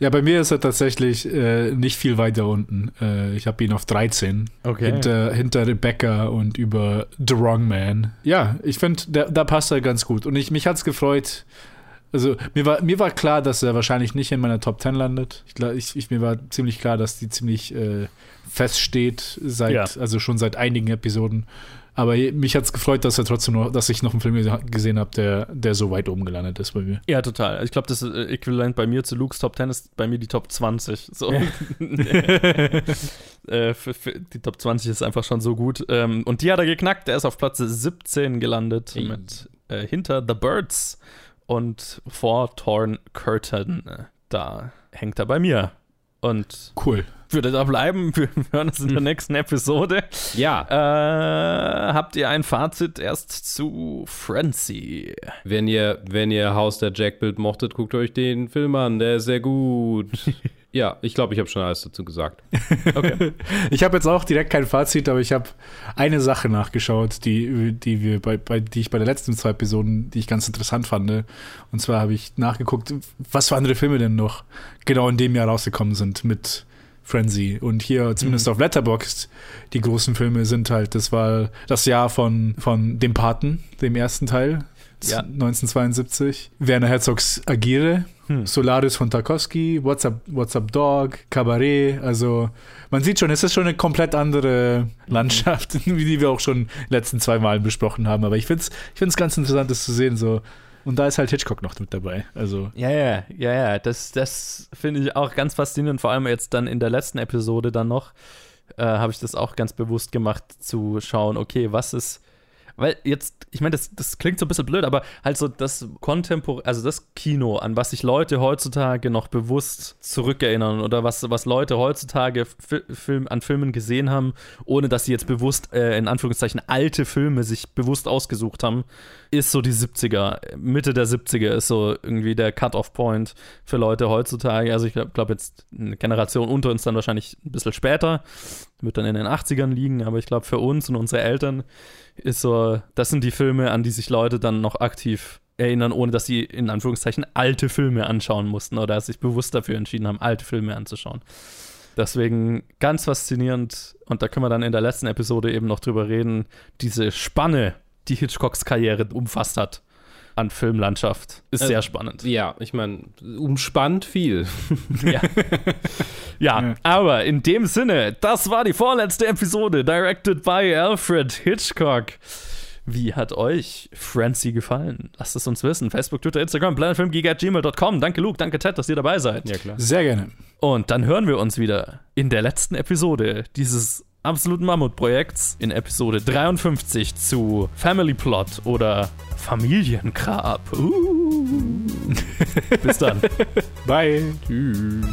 Ja, bei mir ist er tatsächlich äh, nicht viel weiter unten. Äh, ich habe ihn auf 13.
Okay.
Hinter, hinter Rebecca und über The Wrong Man. Ja, ich finde, da passt er ganz gut. Und ich, mich hat es gefreut. Also, mir war, mir war klar, dass er wahrscheinlich nicht in meiner Top 10 landet. Ich, ich, ich, mir war ziemlich klar, dass die ziemlich äh, feststeht, seit,
Ja.
also schon seit einigen Episoden. Aber mich hat es gefreut, dass er trotzdem noch, dass ich noch einen Film gese- gesehen habe, der, der so weit oben gelandet ist bei mir.
Ja, total. Ich glaube, das äh, Äquivalent bei mir zu Luke's Top 10 ist bei mir die Top 20. So. äh, für, für, die Top 20 ist einfach schon so gut. Ähm, und die hat er geknackt. Er ist auf Platz 17 gelandet
Hey.
mit äh, hinter The Birds und vor Torn Curtain. Da hängt er bei mir. Und
Cool.
würde da bleiben. Wir hören uns in der nächsten Episode.
ja,
Äh, habt ihr ein Fazit erst zu Frenzy?
wenn ihr, wenn ihr Haus der Jackbild mochtet, guckt euch den Film an. Der ist sehr gut. ja, ich glaube, ich habe schon alles dazu gesagt.
Ich habe jetzt auch direkt kein Fazit, aber ich habe eine Sache nachgeschaut, die, die wir bei, bei, die ich bei den letzten zwei Episoden, die ich ganz interessant fand. Und zwar habe ich nachgeguckt, was für andere Filme denn noch genau in dem Jahr rausgekommen sind mit Frenzy. Und hier, zumindest auf Letterboxd, die großen Filme sind halt, das war das Jahr von, von dem Paten, dem ersten Teil.
Ja.
1972. Werner Herzogs Agire,
Hm.
Solaris von Tarkovsky, What's Up, What's Up Dog, Cabaret. Also man sieht schon, es ist schon eine komplett andere Landschaft, wie die wir auch schon letzten zwei Mal besprochen haben. Aber ich finde es ich find's ganz interessant, das zu sehen. So. Und da ist halt Hitchcock noch mit dabei. Also
Ja, ja, ja, ja. Das, das finde ich auch ganz faszinierend. Vor allem jetzt dann in der letzten Episode dann noch äh, habe ich das auch ganz bewusst gemacht, zu schauen, okay, was ist. Weil jetzt, ich meine, das, das klingt so ein bisschen blöd, aber halt so das Kontempor, also das Kino, an was sich Leute heutzutage noch bewusst zurückerinnern oder was, was Leute heutzutage Fi- Film, an Filmen gesehen haben, ohne dass sie jetzt bewusst, äh, in Anführungszeichen, alte Filme sich bewusst ausgesucht haben, ist so die 70er. Mitte der 70er ist so irgendwie der Cut-Off-Point für Leute heutzutage. Also ich glaube glaub jetzt eine Generation unter uns dann wahrscheinlich ein bisschen später, wird dann in den 80ern liegen, aber ich glaube für uns und unsere Eltern ist so, das sind die Filme, an die sich Leute dann noch aktiv erinnern, ohne dass sie in Anführungszeichen alte Filme anschauen mussten oder sich bewusst dafür entschieden haben, alte Filme anzuschauen. Deswegen ganz faszinierend und da können wir dann in der letzten Episode eben noch drüber reden, diese Spanne, die Hitchcocks Karriere umfasst hat an Filmlandschaft, ist
Äh,
sehr spannend.
Ja, ich meine, umspannt viel.
Ja. ja,
Ja.
aber in dem Sinne, das war die vorletzte Episode, directed by Alfred Hitchcock. Wie hat euch Frenzy gefallen? Lasst es uns wissen. Facebook, Twitter, Instagram, planetfilmgeek.gmail.com. Danke Luke, danke Ted, dass ihr dabei seid.
Ja, klar.
sehr gerne.
Und dann hören wir uns wieder in der letzten Episode dieses absoluten Mammutprojekts, in Episode 53 zu Family Plot oder Familiengrab. Uh. Bis dann.
Bye.
Tschüss.